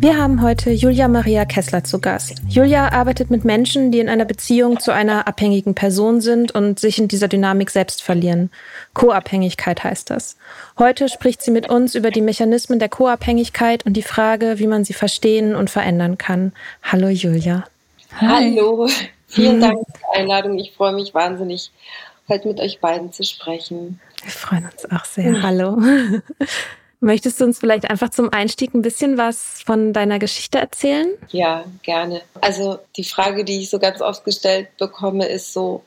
Wir haben heute Julia Maria Kessler zu Gast. Julia arbeitet mit Menschen, die in einer Beziehung zu einer abhängigen Person sind und sich in dieser Dynamik selbst verlieren. Co-Abhängigkeit heißt das. Heute spricht sie mit uns über die Mechanismen der Co-Abhängigkeit und die Frage, wie man sie verstehen und verändern kann. Hallo Julia. Hi. Hallo, vielen Dank für die Einladung. Ich freue mich wahnsinnig, heute mit euch beiden zu sprechen. Wir freuen uns auch sehr. Hallo. Möchtest du uns vielleicht einfach zum Einstieg ein bisschen was von deiner Geschichte erzählen? Ja, gerne. Also die Frage, die ich so ganz oft gestellt bekomme, ist so,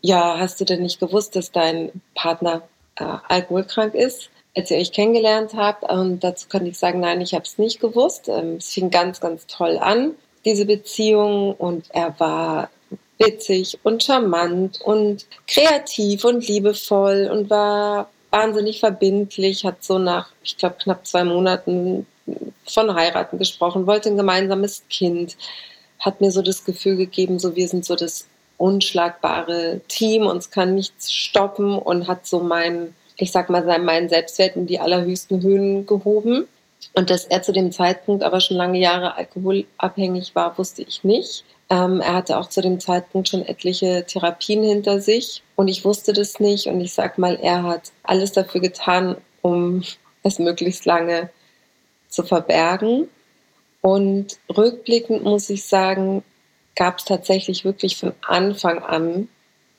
ja, hast du denn nicht gewusst, dass dein Partner äh, alkoholkrank ist, als ihr euch kennengelernt habt? Und dazu kann ich sagen, nein, ich habe es nicht gewusst. Ähm, es fing ganz, ganz toll an, diese Beziehung. Und er war witzig und charmant und kreativ und liebevoll und war wahnsinnig verbindlich, hat so nach, ich glaube, knapp zwei Monaten von heiraten gesprochen, wollte ein gemeinsames Kind, hat mir so das Gefühl gegeben, so wir sind so das unschlagbare Team, uns kann nichts stoppen und hat so mein, ich sag mal, meinen Selbstwert in die allerhöchsten Höhen gehoben. Und dass er zu dem Zeitpunkt aber schon lange Jahre alkoholabhängig war, wusste ich nicht. Ähm, er hatte auch zu dem Zeitpunkt schon etliche Therapien hinter sich und ich wusste das nicht. Und ich sag mal, er hat alles dafür getan, um es möglichst lange zu verbergen. Und rückblickend muss ich sagen, gab es tatsächlich wirklich von Anfang an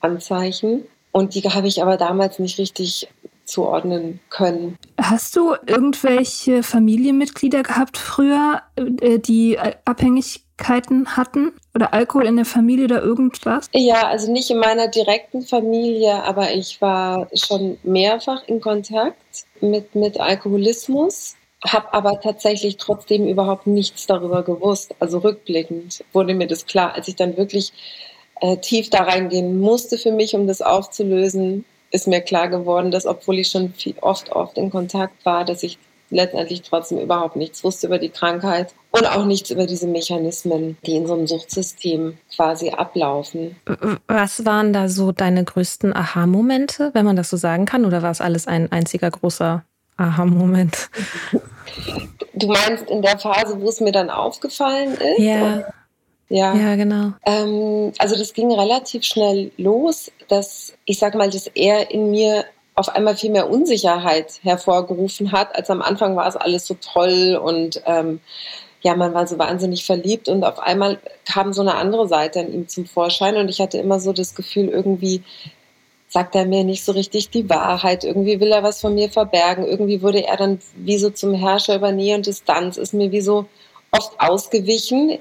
Anzeichen. Und die habe ich aber damals nicht richtig zuordnen können. Hast du irgendwelche Familienmitglieder gehabt früher, äh, die Abhängigkeiten hatten? Oder Alkohol in der Familie oder irgendwas? Ja, also nicht in meiner direkten Familie, aber ich war schon mehrfach in Kontakt mit, mit Alkoholismus, habe aber tatsächlich trotzdem überhaupt nichts darüber gewusst. Also rückblickend wurde mir das klar, als ich dann wirklich äh, tief da reingehen musste für mich, um das aufzulösen, ist mir klar geworden, dass obwohl ich schon viel, oft, oft in Kontakt war, dass ich letztendlich trotzdem überhaupt nichts wusste über die Krankheit und auch nichts über diese Mechanismen, die in so einem Suchtsystem quasi ablaufen. Was waren da so deine größten Aha-Momente, wenn man das so sagen kann, oder war es alles ein einziger großer Aha-Moment? Du meinst in der Phase, wo es mir dann aufgefallen ist? Ja. Ja, Ja, genau. Ähm, also das ging relativ schnell los, dass ich sag mal, dass er in mir auf einmal viel mehr Unsicherheit hervorgerufen hat, als am Anfang war es alles so toll und ähm, ja, man war so wahnsinnig verliebt und auf einmal kam so eine andere Seite an ihm zum Vorschein und ich hatte immer so das Gefühl, irgendwie sagt er mir nicht so richtig die Wahrheit, irgendwie will er was von mir verbergen, irgendwie wurde er dann wie so zum Herrscher über Nähe und Distanz, ist mir wie so oft ausgewichen.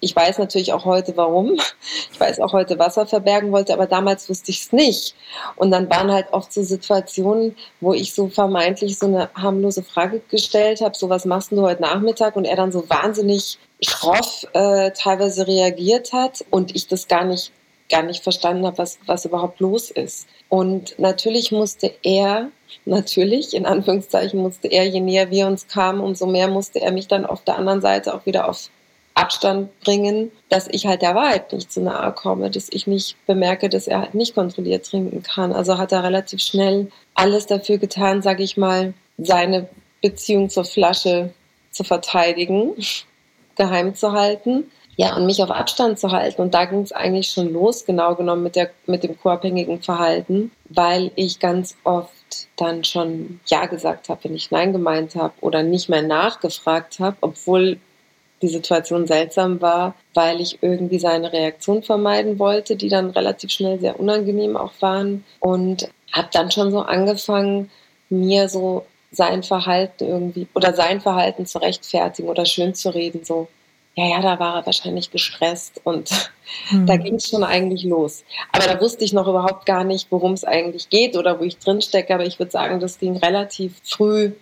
Ich weiß natürlich auch heute warum. Ich weiß auch heute, was er verbergen wollte, aber damals wusste ich es nicht. Und dann waren halt oft so Situationen, wo ich so vermeintlich so eine harmlose Frage gestellt habe, so was machst du heute Nachmittag? Und er dann so wahnsinnig schroff äh, teilweise reagiert hat und ich das gar nicht gar nicht verstanden habe, was, was überhaupt los ist. Und natürlich musste er, natürlich, in Anführungszeichen musste er, je näher wir uns kamen, umso mehr musste er mich dann auf der anderen Seite auch wieder auf Abstand bringen, dass ich halt der Wahrheit nicht zu nahe komme, dass ich nicht bemerke, dass er halt nicht kontrolliert trinken kann. Also hat er relativ schnell alles dafür getan, sage ich mal, seine Beziehung zur Flasche zu verteidigen, geheim zu halten. Ja, und mich auf Abstand zu halten. Und da ging es eigentlich schon los, genau genommen mit, der, mit dem co-abhängigen Verhalten, weil ich ganz oft dann schon Ja gesagt habe, wenn ich Nein gemeint habe oder nicht mehr nachgefragt habe, obwohl die Situation seltsam war, weil ich irgendwie seine Reaktion vermeiden wollte, die dann relativ schnell sehr unangenehm auch waren. Und habe dann schon so angefangen, mir so sein Verhalten irgendwie oder sein Verhalten zu rechtfertigen oder schön zu reden, so ja, ja, da war er wahrscheinlich gestresst und hm. da ging es schon eigentlich los. Aber da wusste ich noch überhaupt gar nicht, worum es eigentlich geht oder wo ich drin stecke. Aber ich würde sagen, das ging relativ früh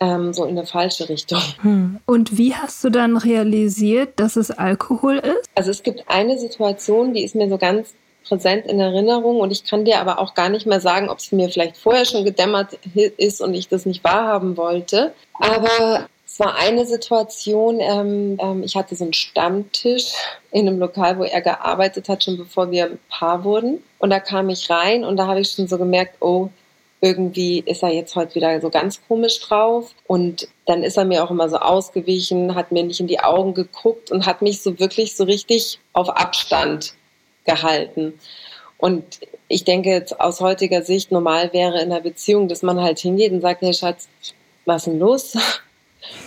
ähm, so in eine falsche Richtung. Hm. Und wie hast du dann realisiert, dass es Alkohol ist? Also es gibt eine Situation, die ist mir so ganz präsent in Erinnerung und ich kann dir aber auch gar nicht mehr sagen, ob es mir vielleicht vorher schon gedämmert ist und ich das nicht wahrhaben wollte. Aber es war eine Situation, ähm, ähm, ich hatte so einen Stammtisch in einem Lokal, wo er gearbeitet hat, schon bevor wir ein Paar wurden. Und da kam ich rein und da habe ich schon so gemerkt, oh, irgendwie ist er jetzt heute wieder so ganz komisch drauf. Und dann ist er mir auch immer so ausgewichen, hat mir nicht in die Augen geguckt und hat mich so wirklich so richtig auf Abstand gehalten. Und ich denke jetzt aus heutiger Sicht normal wäre in einer Beziehung, dass man halt hingeht und sagt, hey Schatz, was ist denn los?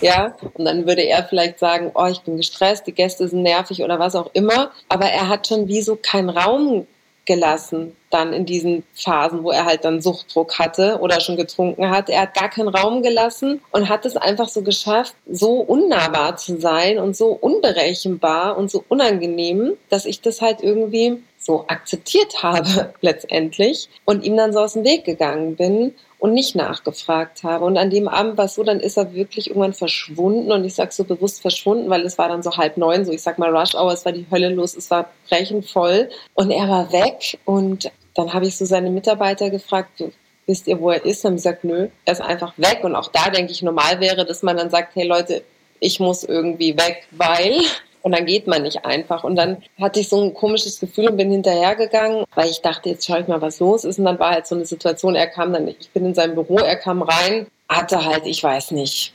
Ja, und dann würde er vielleicht sagen, oh, ich bin gestresst, die Gäste sind nervig oder was auch immer. Aber er hat schon wie so keinen Raum gelassen dann in diesen Phasen, wo er halt dann Suchtdruck hatte oder schon getrunken hat. Er hat gar keinen Raum gelassen und hat es einfach so geschafft, so unnahbar zu sein und so unberechenbar und so unangenehm, dass ich das halt irgendwie so akzeptiert habe letztendlich und ihm dann so aus dem Weg gegangen bin und nicht nachgefragt habe. Und an dem Abend war es so, dann ist er wirklich irgendwann verschwunden und ich sage so bewusst verschwunden, weil es war dann so halb neun, so ich sag mal Rush Hour, es war die Hölle los, es war brechend voll und er war weg und dann habe ich so seine Mitarbeiter gefragt, wisst ihr, wo er ist? Und haben gesagt, nö, er ist einfach weg. Und auch da denke ich, normal wäre, dass man dann sagt, hey Leute, ich muss irgendwie weg, weil und dann geht man nicht einfach. Und dann hatte ich so ein komisches Gefühl und bin hinterhergegangen, weil ich dachte, jetzt schaue ich mal, was los ist. Und dann war halt so eine Situation, er kam dann, ich bin in seinem Büro, er kam rein, hatte halt, ich weiß nicht,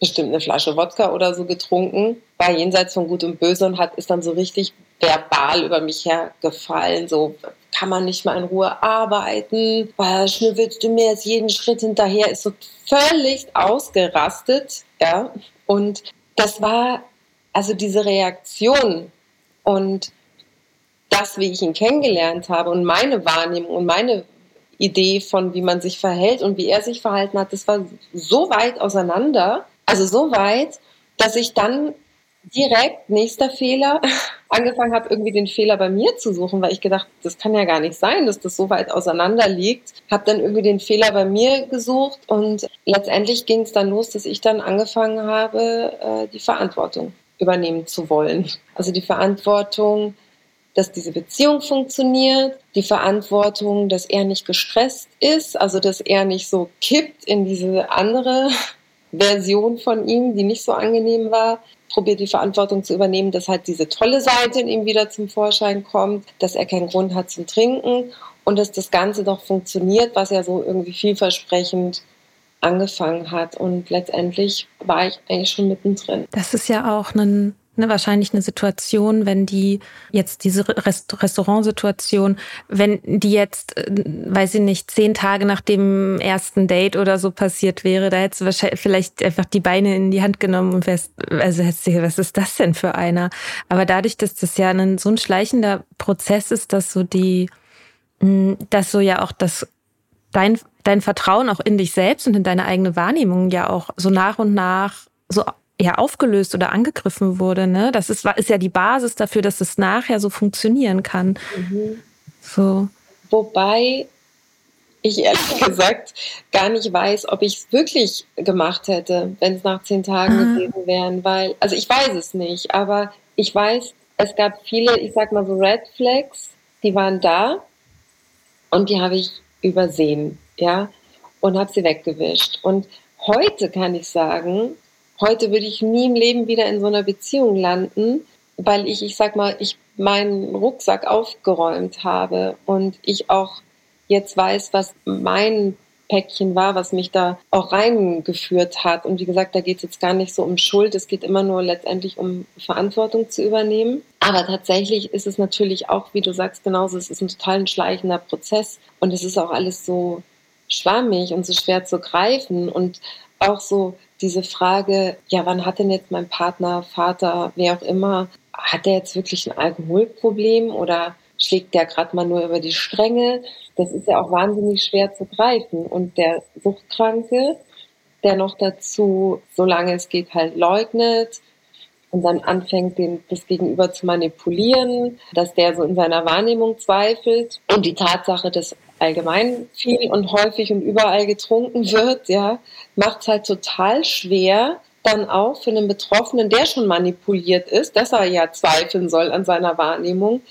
bestimmt eine Flasche Wodka oder so getrunken, war jenseits von Gut und Böse und hat, ist dann so richtig verbal über mich hergefallen, so kann man nicht mal in Ruhe arbeiten, weil schnüffelst du mir jetzt jeden Schritt hinterher, ist so völlig ausgerastet, ja, und das war also diese Reaktion und das, wie ich ihn kennengelernt habe und meine Wahrnehmung und meine Idee von, wie man sich verhält und wie er sich verhalten hat, das war so weit auseinander, also so weit, dass ich dann direkt, nächster Fehler, angefangen habe, irgendwie den Fehler bei mir zu suchen, weil ich gedacht, das kann ja gar nicht sein, dass das so weit auseinander liegt. Habe dann irgendwie den Fehler bei mir gesucht und letztendlich ging es dann los, dass ich dann angefangen habe, äh, die Verantwortung übernehmen zu wollen. Also die Verantwortung, dass diese Beziehung funktioniert, die Verantwortung, dass er nicht gestresst ist, also dass er nicht so kippt in diese andere Version von ihm, die nicht so angenehm war, probiert die Verantwortung zu übernehmen, dass halt diese tolle Seite in ihm wieder zum Vorschein kommt, dass er keinen Grund hat zum Trinken und dass das Ganze doch funktioniert, was ja so irgendwie vielversprechend angefangen hat. Und letztendlich war ich eigentlich schon mittendrin. Das ist ja auch ein ne, wahrscheinlich eine Situation, wenn die jetzt diese Rest Restaurantsituation, wenn die jetzt, äh, weiß ich nicht, zehn Tage nach dem ersten Date oder so passiert wäre, da hättest du wahrscheinlich vielleicht einfach die Beine in die Hand genommen und wärst, also hättest du, was ist das denn für einer? Aber dadurch, dass das ja ein, so ein schleichender Prozess ist, dass so die, dass so ja auch das dein, dein Vertrauen auch in dich selbst und in deine eigene Wahrnehmung ja auch so nach und nach so ja aufgelöst oder angegriffen wurde. Ne? Das ist, ist ja die Basis dafür, dass es nachher so funktionieren kann. Mhm. So. Wobei ich ehrlich gesagt gar nicht weiß, ob ich es wirklich gemacht hätte, wenn es nach zehn Tagen ah. gewesen wären, weil, also ich weiß es nicht, aber ich weiß, es gab viele, ich sag mal so Red Flags, die waren da und die habe ich übersehen, ja, und habe sie weggewischt. Und heute kann ich sagen, Heute würde ich nie im Leben wieder in so einer Beziehung landen, weil ich, ich sag mal, ich meinen Rucksack aufgeräumt habe und ich auch jetzt weiß, was mein Päckchen war, was mich da auch reingeführt hat. Und wie gesagt, da geht es jetzt gar nicht so um Schuld, es geht immer nur letztendlich um Verantwortung zu übernehmen. Aber tatsächlich ist es natürlich auch, wie du sagst, genauso, es ist ein total schleichender Prozess und es ist auch alles so schwammig und so schwer zu greifen und auch so diese Frage, ja, wann hat denn jetzt mein Partner, Vater, wer auch immer, hat der jetzt wirklich ein Alkoholproblem oder schlägt der gerade mal nur über die Stränge? Das ist ja auch wahnsinnig schwer zu greifen. Und der Suchtkranke, der noch dazu, solange es geht, halt leugnet, und dann anfängt, den, das Gegenüber zu manipulieren, dass der so in seiner Wahrnehmung zweifelt und die Tatsache, dass allgemein viel und häufig und überall getrunken wird, ja, macht es halt total schwer, dann auch für einen Betroffenen, der schon manipuliert ist, dass er ja zweifeln soll an seiner Wahrnehmung,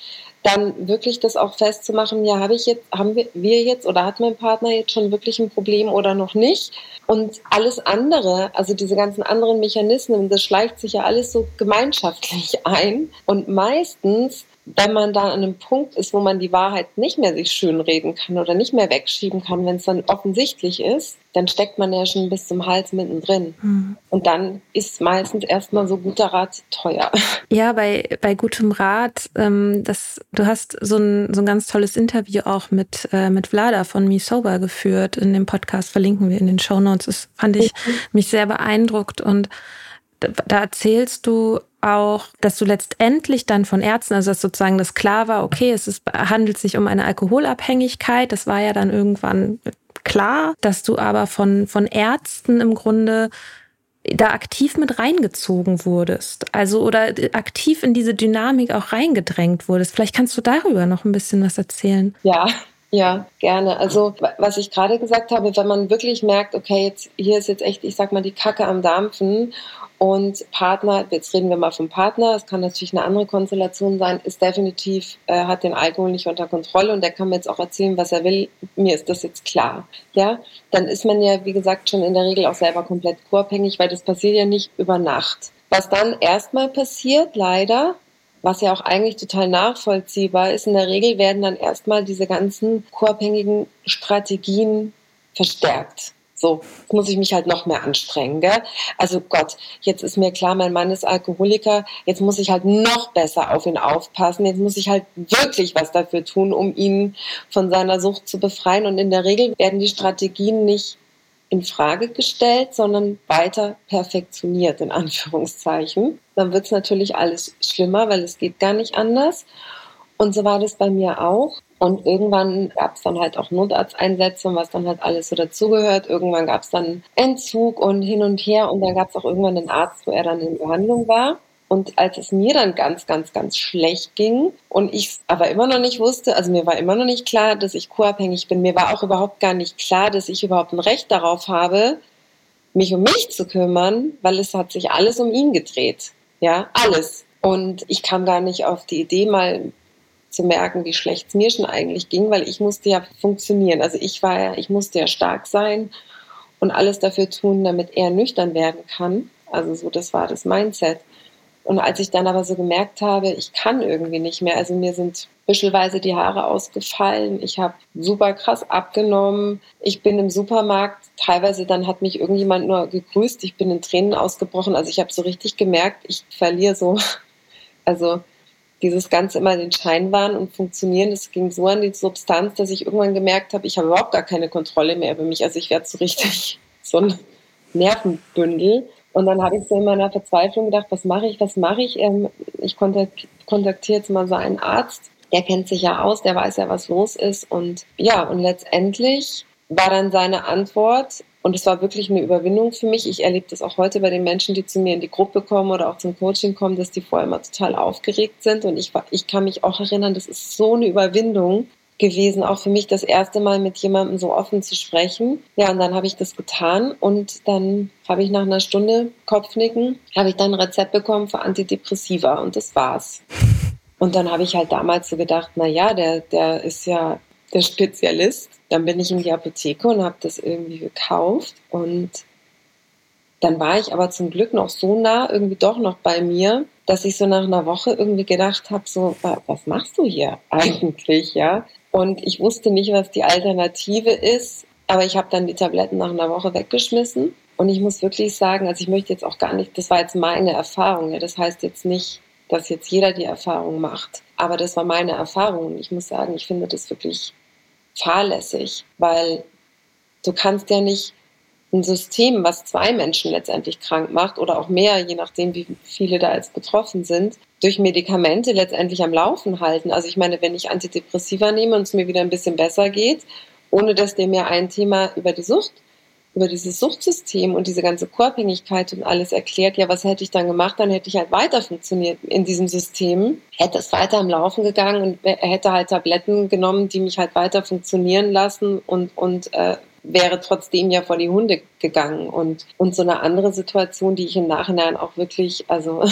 dann wirklich das auch festzumachen, ja, habe ich jetzt, haben wir, jetzt oder hat mein Partner jetzt schon wirklich ein Problem oder noch nicht? Und alles andere, also diese ganzen anderen Mechanismen, das schleicht sich ja alles so gemeinschaftlich ein. Und meistens wenn man da an einem Punkt ist, wo man die Wahrheit nicht mehr sich schönreden kann oder nicht mehr wegschieben kann, wenn es dann offensichtlich ist, dann steckt man ja schon bis zum Hals mittendrin. Mhm. Und dann ist meistens erstmal so guter Rat teuer. Ja, bei, bei gutem Rat, ähm, das, du hast so ein, so ein ganz tolles Interview auch mit, äh, mit Vlada von Me Sober geführt. In dem Podcast verlinken wir in den Show Notes. Das fand ich mhm. mich sehr beeindruckt und da erzählst du auch, dass du letztendlich dann von Ärzten, also dass sozusagen das klar war, okay, es ist, handelt sich um eine Alkoholabhängigkeit, das war ja dann irgendwann klar, dass du aber von, von Ärzten im Grunde da aktiv mit reingezogen wurdest. Also oder aktiv in diese Dynamik auch reingedrängt wurdest. Vielleicht kannst du darüber noch ein bisschen was erzählen. Ja, ja, gerne. Also, was ich gerade gesagt habe, wenn man wirklich merkt, okay, jetzt hier ist jetzt echt, ich sag mal, die Kacke am Dampfen und Partner, jetzt reden wir mal vom Partner, es kann natürlich eine andere Konstellation sein, ist definitiv, äh, hat den Alkohol nicht unter Kontrolle und der kann mir jetzt auch erzählen, was er will. Mir ist das jetzt klar. Ja, dann ist man ja, wie gesagt, schon in der Regel auch selber komplett co-abhängig, weil das passiert ja nicht über Nacht. Was dann erstmal passiert, leider, was ja auch eigentlich total nachvollziehbar ist, in der Regel werden dann erstmal diese ganzen co-abhängigen Strategien verstärkt. So, jetzt muss ich mich halt noch mehr anstrengen. Gell? Also Gott, jetzt ist mir klar, mein Mann ist Alkoholiker, jetzt muss ich halt noch besser auf ihn aufpassen, jetzt muss ich halt wirklich was dafür tun, um ihn von seiner Sucht zu befreien. Und in der Regel werden die Strategien nicht in Frage gestellt, sondern weiter perfektioniert, in Anführungszeichen. Dann wird es natürlich alles schlimmer, weil es geht gar nicht anders. Und so war das bei mir auch. Und irgendwann gab es dann halt auch Notarzteinsätze, was dann halt alles so dazugehört. Irgendwann gab es dann Entzug und hin und her. Und dann gab es auch irgendwann einen Arzt, wo er dann in Behandlung war. Und als es mir dann ganz, ganz, ganz schlecht ging und ich aber immer noch nicht wusste, also mir war immer noch nicht klar, dass ich co-abhängig bin. Mir war auch überhaupt gar nicht klar, dass ich überhaupt ein Recht darauf habe, mich um mich zu kümmern, weil es hat sich alles um ihn gedreht. Ja, alles. Und ich kam gar nicht auf die Idee, mal zu merken, wie schlecht es mir schon eigentlich ging, weil ich musste ja funktionieren. Also ich war ja, ich musste ja stark sein und alles dafür tun, damit er nüchtern werden kann. Also so, das war das Mindset. Und als ich dann aber so gemerkt habe, ich kann irgendwie nicht mehr, also mir sind büschelweise die Haare ausgefallen, ich habe super krass abgenommen, ich bin im Supermarkt, teilweise dann hat mich irgendjemand nur gegrüßt, ich bin in Tränen ausgebrochen, also ich habe so richtig gemerkt, ich verliere so, also dieses Ganze immer den Scheinwahn und Funktionieren, das ging so an die Substanz, dass ich irgendwann gemerkt habe, ich habe überhaupt gar keine Kontrolle mehr über mich. Also ich werde so richtig so ein Nervenbündel. Und dann habe ich so in meiner Verzweiflung gedacht, was mache ich, was mache ich? Ähm, ich kontaktiere jetzt mal so einen Arzt, der kennt sich ja aus, der weiß ja, was los ist. Und ja, und letztendlich war dann seine Antwort, und es war wirklich eine Überwindung für mich. Ich erlebe das auch heute bei den Menschen, die zu mir in die Gruppe kommen oder auch zum Coaching kommen, dass die vorher immer total aufgeregt sind. Und ich, ich kann mich auch erinnern, das ist so eine Überwindung gewesen, auch für mich das erste Mal mit jemandem so offen zu sprechen. Ja, und dann habe ich das getan und dann habe ich nach einer Stunde Kopfnicken, habe ich dann ein Rezept bekommen für Antidepressiva und das war's. Und dann habe ich halt damals so gedacht, na ja, der, der ist ja der Spezialist. Dann bin ich in die Apotheke und habe das irgendwie gekauft. Und dann war ich aber zum Glück noch so nah irgendwie doch noch bei mir, dass ich so nach einer Woche irgendwie gedacht habe, so, was machst du hier eigentlich, ja? Und ich wusste nicht, was die Alternative ist, aber ich habe dann die Tabletten nach einer Woche weggeschmissen. Und ich muss wirklich sagen, also ich möchte jetzt auch gar nicht, das war jetzt meine Erfahrung, ja, das heißt jetzt nicht, dass jetzt jeder die Erfahrung macht, aber das war meine Erfahrung. Und ich muss sagen, ich finde das wirklich fahrlässig, weil du kannst ja nicht ein System, was zwei Menschen letztendlich krank macht oder auch mehr, je nachdem, wie viele da jetzt betroffen sind, durch Medikamente letztendlich am Laufen halten. Also ich meine, wenn ich Antidepressiva nehme und es mir wieder ein bisschen besser geht, ohne dass der mir ein Thema über die Sucht über dieses Suchtsystem und diese ganze Co-Abhängigkeit und alles erklärt, ja, was hätte ich dann gemacht? Dann hätte ich halt weiter funktioniert in diesem System, hätte es weiter am Laufen gegangen und hätte halt Tabletten genommen, die mich halt weiter funktionieren lassen und, und äh, wäre trotzdem ja vor die Hunde gegangen. Und, und so eine andere Situation, die ich im Nachhinein auch wirklich, also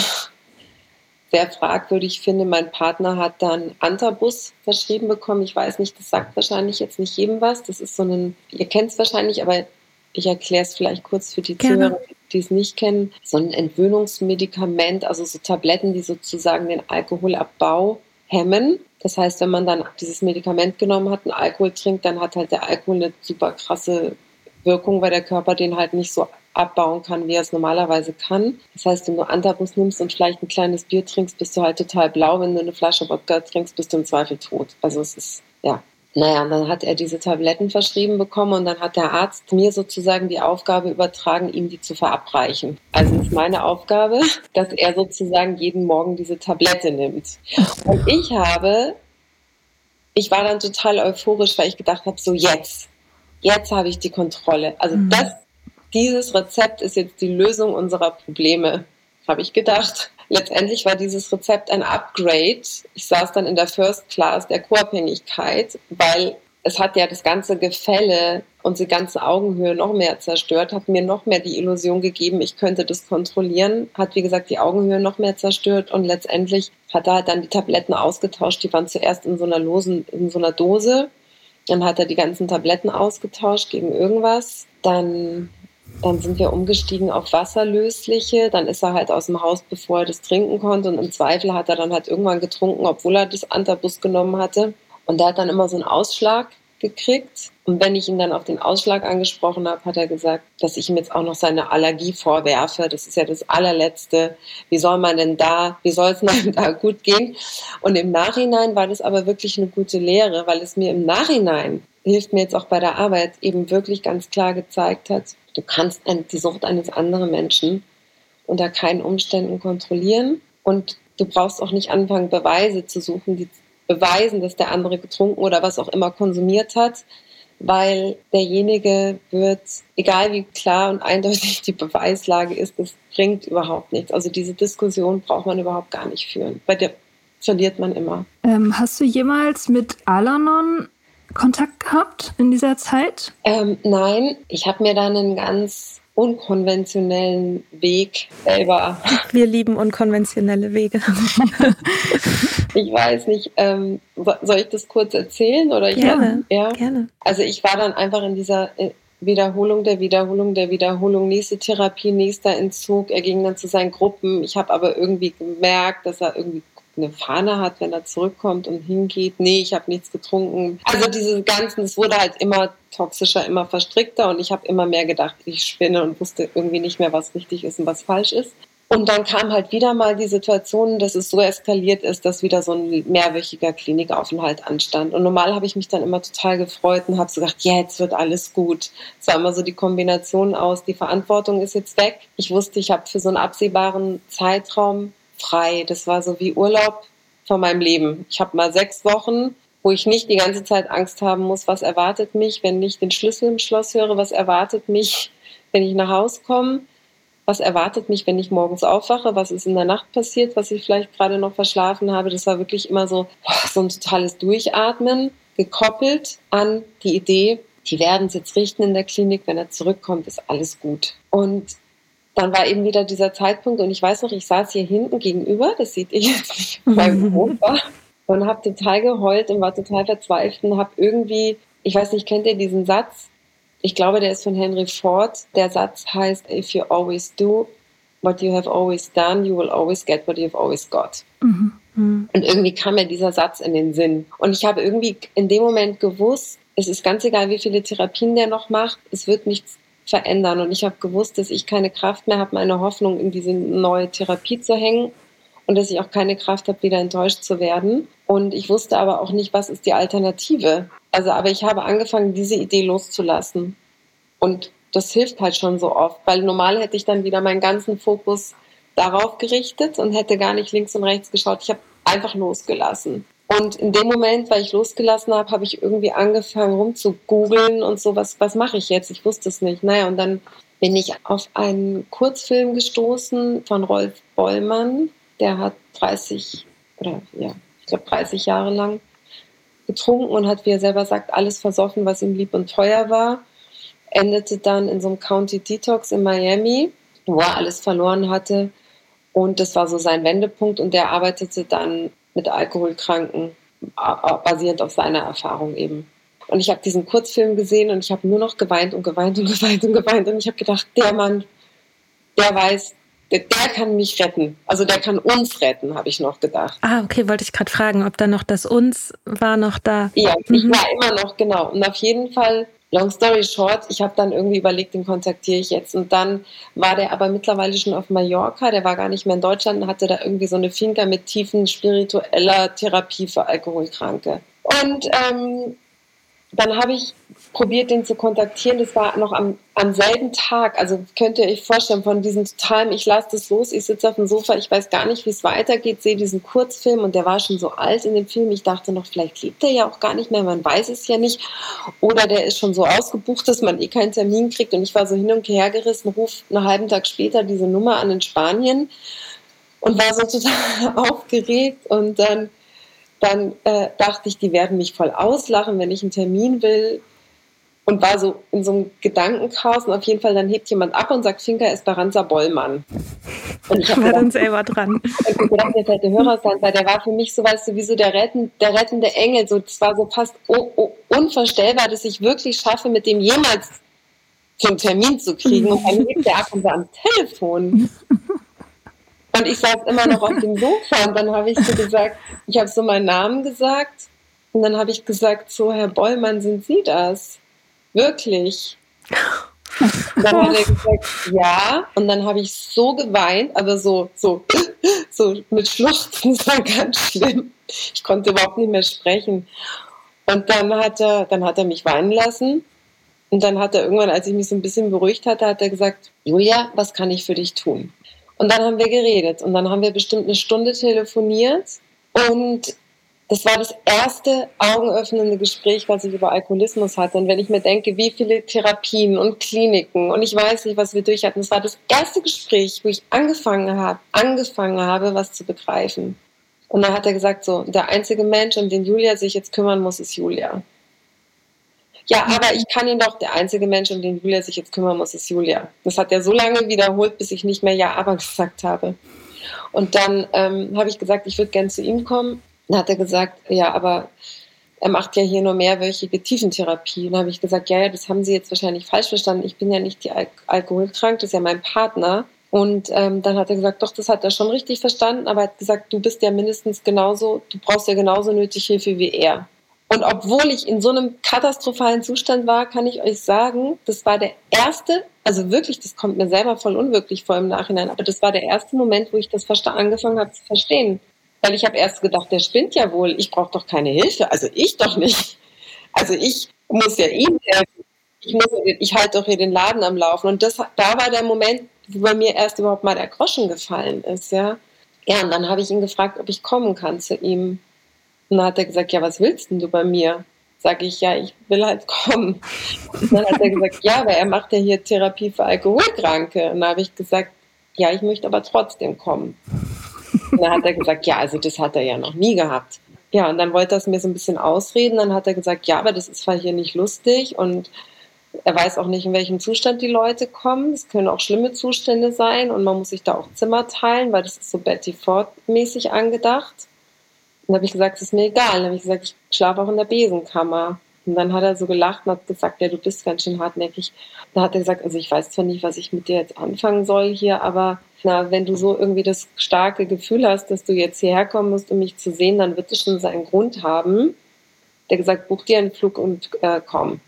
sehr fragwürdig finde. Mein Partner hat dann Antabus verschrieben bekommen. Ich weiß nicht, das sagt wahrscheinlich jetzt nicht jedem was. Das ist so ein, ihr kennt es wahrscheinlich, aber ich erkläre es vielleicht kurz für die Gerne. Zuhörer, die es nicht kennen. So ein Entwöhnungsmedikament, also so Tabletten, die sozusagen den Alkoholabbau hemmen. Das heißt, wenn man dann dieses Medikament genommen hat und Alkohol trinkt, dann hat halt der Alkohol eine super krasse Wirkung, weil der Körper den halt nicht so abbauen kann, wie er es normalerweise kann. Das heißt, wenn du Antabus nimmst und vielleicht ein kleines Bier trinkst, bist du halt total blau. Wenn du eine Flasche Wodka trinkst, bist du im Zweifel tot. Also es ist, ja, naja, und dann hat er diese Tabletten verschrieben bekommen und dann hat der Arzt mir sozusagen die Aufgabe übertragen, ihm die zu verabreichen. Also ist meine Aufgabe, dass er sozusagen jeden Morgen diese Tablette nimmt. Und ich habe, ich war dann total euphorisch, weil ich gedacht habe, so jetzt, jetzt habe ich die Kontrolle. Also mhm. das, dieses Rezept ist jetzt die Lösung unserer Probleme, habe ich gedacht letztendlich war dieses Rezept ein Upgrade. Ich saß dann in der First Class der Co-Abhängigkeit, weil es hat ja das ganze Gefälle und die ganze Augenhöhe noch mehr zerstört, hat mir noch mehr die Illusion gegeben, ich könnte das kontrollieren, hat wie gesagt die Augenhöhe noch mehr zerstört und letztendlich hat er halt dann die Tabletten ausgetauscht. Die waren zuerst in so einer losen, in so einer Dose. Dann hat er die ganzen Tabletten ausgetauscht gegen irgendwas. Dann dann sind wir umgestiegen auf wasserlösliche. Dann ist er halt aus dem Haus, bevor er das trinken konnte. Und im Zweifel hat er dann halt irgendwann getrunken, obwohl er das Antabus genommen hatte. Und der hat dann immer so einen Ausschlag gekriegt. Und wenn ich ihn dann auf den Ausschlag angesprochen habe, hat er gesagt, dass ich ihm jetzt auch noch seine Allergie vorwerfe. Das ist ja das allerletzte. Wie soll man denn da, wie soll es einem da gut gehen? Und im Nachhinein war das aber wirklich eine gute Lehre, weil es mir im Nachhinein hilft mir jetzt auch bei der Arbeit eben wirklich ganz klar gezeigt hat, Du kannst die Sucht eines anderen Menschen unter keinen Umständen kontrollieren und du brauchst auch nicht anfangen, Beweise zu suchen, die beweisen, dass der andere getrunken oder was auch immer konsumiert hat, weil derjenige wird, egal wie klar und eindeutig die Beweislage ist, das bringt überhaupt nichts. Also diese Diskussion braucht man überhaupt gar nicht führen. Bei der verliert man immer. Ähm, hast du jemals mit Alanon Kontakt gehabt in dieser Zeit? Ähm, nein, ich habe mir dann einen ganz unkonventionellen Weg selber. Wir lieben unkonventionelle Wege. ich weiß nicht, ähm, soll ich das kurz erzählen oder gerne, ja? gerne. Also ich war dann einfach in dieser Wiederholung der Wiederholung der Wiederholung, nächste Therapie, nächster Entzug. Er ging dann zu seinen Gruppen. Ich habe aber irgendwie gemerkt, dass er irgendwie eine Fahne hat, wenn er zurückkommt und hingeht. Nee, ich habe nichts getrunken. Also diese ganzen, es wurde halt immer toxischer, immer verstrickter und ich habe immer mehr gedacht, ich spinne und wusste irgendwie nicht mehr, was richtig ist und was falsch ist. Und dann kam halt wieder mal die Situation, dass es so eskaliert ist, dass wieder so ein mehrwöchiger Klinikaufenthalt anstand. Und normal habe ich mich dann immer total gefreut und habe so gedacht, jetzt wird alles gut. Es war immer so die Kombination aus, die Verantwortung ist jetzt weg. Ich wusste, ich habe für so einen absehbaren Zeitraum frei. Das war so wie Urlaub von meinem Leben. Ich habe mal sechs Wochen, wo ich nicht die ganze Zeit Angst haben muss, was erwartet mich, wenn ich den Schlüssel im Schloss höre, was erwartet mich, wenn ich nach Hause komme was erwartet mich, wenn ich morgens aufwache, was ist in der Nacht passiert, was ich vielleicht gerade noch verschlafen habe. Das war wirklich immer so, so ein totales Durchatmen, gekoppelt an die Idee, die werden es jetzt richten in der Klinik, wenn er zurückkommt, ist alles gut. Und dann war eben wieder dieser Zeitpunkt und ich weiß noch, ich saß hier hinten gegenüber, das seht ihr jetzt nicht beim Opa, und habe total geheult und war total verzweifelt und habe irgendwie, ich weiß nicht, kennt ihr diesen Satz, ich glaube, der ist von Henry Ford. Der Satz heißt, if you always do what you have always done, you will always get what you've always got. Mhm. Mhm. Und irgendwie kam mir dieser Satz in den Sinn. Und ich habe irgendwie in dem Moment gewusst, es ist ganz egal, wie viele Therapien der noch macht, es wird nichts verändern. Und ich habe gewusst, dass ich keine Kraft mehr habe, meine Hoffnung in diese neue Therapie zu hängen und dass ich auch keine Kraft habe, wieder enttäuscht zu werden. Und ich wusste aber auch nicht, was ist die Alternative. Also, aber ich habe angefangen, diese Idee loszulassen. Und das hilft halt schon so oft, weil normal hätte ich dann wieder meinen ganzen Fokus darauf gerichtet und hätte gar nicht links und rechts geschaut. Ich habe einfach losgelassen. Und in dem Moment, weil ich losgelassen habe, habe ich irgendwie angefangen rum zu googeln und so, was, was mache ich jetzt? Ich wusste es nicht. Naja, und dann bin ich auf einen Kurzfilm gestoßen von Rolf Bollmann. Der hat 30 oder ja, ich glaube 30 Jahre lang getrunken und hat, wie er selber sagt, alles versoffen, was ihm lieb und teuer war. Endete dann in so einem County Detox in Miami, wo er alles verloren hatte. Und das war so sein Wendepunkt. Und der arbeitete dann mit Alkoholkranken, basierend auf seiner Erfahrung eben. Und ich habe diesen Kurzfilm gesehen und ich habe nur noch geweint und geweint und geweint und geweint. Und ich habe gedacht, der Mann, der weiß, der, der, kann mich retten. Also der kann uns retten, habe ich noch gedacht. Ah, okay, wollte ich gerade fragen, ob da noch das uns war noch da. Ja, mhm. ich war immer noch, genau. Und auf jeden Fall, long story short, ich habe dann irgendwie überlegt, den kontaktiere ich jetzt. Und dann war der aber mittlerweile schon auf Mallorca, der war gar nicht mehr in Deutschland und hatte da irgendwie so eine Finca mit tiefen spiritueller Therapie für Alkoholkranke. Und ähm, dann habe ich probiert, den zu kontaktieren. Das war noch am, am selben Tag. Also könnt ihr euch vorstellen, von diesem totalen, ich lasse das los, ich sitze auf dem Sofa, ich weiß gar nicht, wie es weitergeht, sehe diesen Kurzfilm und der war schon so alt in dem Film. Ich dachte noch, vielleicht lebt er ja auch gar nicht mehr, man weiß es ja nicht. Oder der ist schon so ausgebucht, dass man eh keinen Termin kriegt. Und ich war so hin und her gerissen, ruf einen halben Tag später diese Nummer an in Spanien und war so total aufgeregt und dann dann äh, dachte ich, die werden mich voll auslachen, wenn ich einen Termin will. Und war so in so einem Gedankenchaos. Und auf jeden Fall, dann hebt jemand ab und sagt, Finca Esperanza Bollmann. Und ich war dann selber dran. Ich gedacht, jetzt hätte Hörer sein, weil der war für mich so, weißt du, wie so der, retten, der rettende Engel. So, das war so fast unvorstellbar, dass ich wirklich schaffe, mit dem jemals zum Termin zu kriegen. Und dann hebt der ab und war am Telefon. Und ich saß immer noch auf dem Sofa und dann habe ich so gesagt, ich habe so meinen Namen gesagt und dann habe ich gesagt, so Herr Bollmann, sind Sie das? Wirklich? Und dann hat er gesagt, ja. Und dann habe ich so geweint, aber so, so, so mit Schluchzen, das war ganz schlimm. Ich konnte überhaupt nicht mehr sprechen. Und dann hat er, dann hat er mich weinen lassen. Und dann hat er irgendwann, als ich mich so ein bisschen beruhigt hatte, hat er gesagt, Julia, was kann ich für dich tun? Und dann haben wir geredet und dann haben wir bestimmt eine Stunde telefoniert und das war das erste augenöffnende Gespräch, was ich über Alkoholismus hatte. Und wenn ich mir denke, wie viele Therapien und Kliniken und ich weiß nicht, was wir durch hatten, das war das erste Gespräch, wo ich angefangen habe, angefangen habe, was zu begreifen. Und dann hat er gesagt, so, der einzige Mensch, um den Julia sich jetzt kümmern muss, ist Julia. Ja, aber ich kann ihn doch, der einzige Mensch, um den Julia sich jetzt kümmern muss, ist Julia. Das hat er so lange wiederholt, bis ich nicht mehr Ja, aber gesagt habe. Und dann ähm, habe ich gesagt, ich würde gern zu ihm kommen. Dann hat er gesagt, ja, aber er macht ja hier nur mehrwöchige Tiefentherapie. Und da habe ich gesagt, ja, ja, das haben Sie jetzt wahrscheinlich falsch verstanden. Ich bin ja nicht die Al alkoholkrank, das ist ja mein Partner. Und ähm, dann hat er gesagt, doch, das hat er schon richtig verstanden, aber er hat gesagt, du bist ja mindestens genauso, du brauchst ja genauso nötig Hilfe wie er. Und obwohl ich in so einem katastrophalen Zustand war, kann ich euch sagen, das war der erste, also wirklich, das kommt mir selber voll unwirklich vor im Nachhinein, aber das war der erste Moment, wo ich das angefangen habe zu verstehen. Weil ich habe erst gedacht, der spinnt ja wohl, ich brauche doch keine Hilfe, also ich doch nicht. Also ich muss ja ihm helfen. Ich, muss, ich halte doch hier den Laden am Laufen. Und das, da war der Moment, wo bei mir erst überhaupt mal der Groschen gefallen ist, ja. Ja, und dann habe ich ihn gefragt, ob ich kommen kann zu ihm. Und dann hat er gesagt, ja, was willst denn du bei mir? Sag ich, ja, ich will halt kommen. Und dann hat er gesagt, ja, aber er macht ja hier Therapie für Alkoholkranke. Und dann habe ich gesagt, ja, ich möchte aber trotzdem kommen. Und dann hat er gesagt, ja, also das hat er ja noch nie gehabt. Ja, und dann wollte er es mir so ein bisschen ausreden. Dann hat er gesagt, ja, aber das ist zwar hier nicht lustig und er weiß auch nicht, in welchem Zustand die Leute kommen. Es können auch schlimme Zustände sein und man muss sich da auch Zimmer teilen, weil das ist so Betty Ford-mäßig angedacht. Dann habe ich gesagt, es ist mir egal. Dann habe ich gesagt, ich schlafe auch in der Besenkammer. Und dann hat er so gelacht und hat gesagt, ja, du bist ganz schön hartnäckig. Da hat er gesagt, also ich weiß zwar nicht, was ich mit dir jetzt anfangen soll hier, aber na, wenn du so irgendwie das starke Gefühl hast, dass du jetzt hierher kommen musst, um mich zu sehen, dann wird es schon seinen Grund haben. Der gesagt, buch dir einen Flug und äh, komm.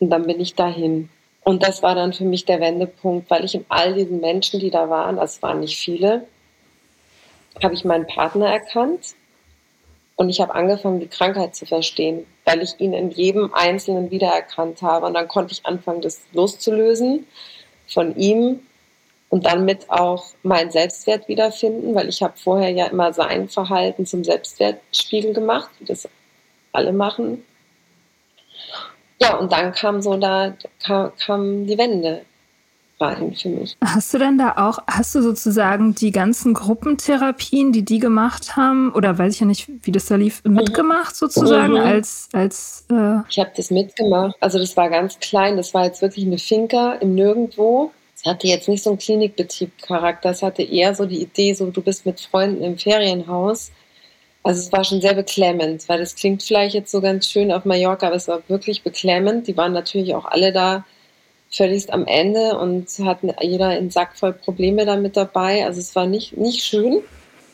Und dann bin ich dahin. Und das war dann für mich der Wendepunkt, weil ich in all diesen Menschen, die da waren, das waren nicht viele, habe ich meinen Partner erkannt und ich habe angefangen, die Krankheit zu verstehen, weil ich ihn in jedem Einzelnen wiedererkannt habe. Und dann konnte ich anfangen, das loszulösen von ihm und dann mit auch meinen Selbstwert wiederfinden, weil ich habe vorher ja immer sein Verhalten zum Selbstwertspiegel gemacht, wie das alle machen. Ja, und dann kam so da, kam, kam die Wende rein für mich. Hast du denn da auch, hast du sozusagen die ganzen Gruppentherapien, die die gemacht haben, oder weiß ich ja nicht, wie das da lief, mhm. mitgemacht sozusagen mhm. als, als äh Ich habe das mitgemacht. Also das war ganz klein, das war jetzt wirklich eine Finca im Nirgendwo. Es hatte jetzt nicht so einen Klinikbetrieb-Charakter, es hatte eher so die Idee, so du bist mit Freunden im Ferienhaus. Also es war schon sehr beklemmend, weil das klingt vielleicht jetzt so ganz schön auf Mallorca, aber es war wirklich beklemmend. Die waren natürlich auch alle da völlig am Ende und hatten jeder einen Sack voll Probleme damit dabei. Also es war nicht, nicht schön.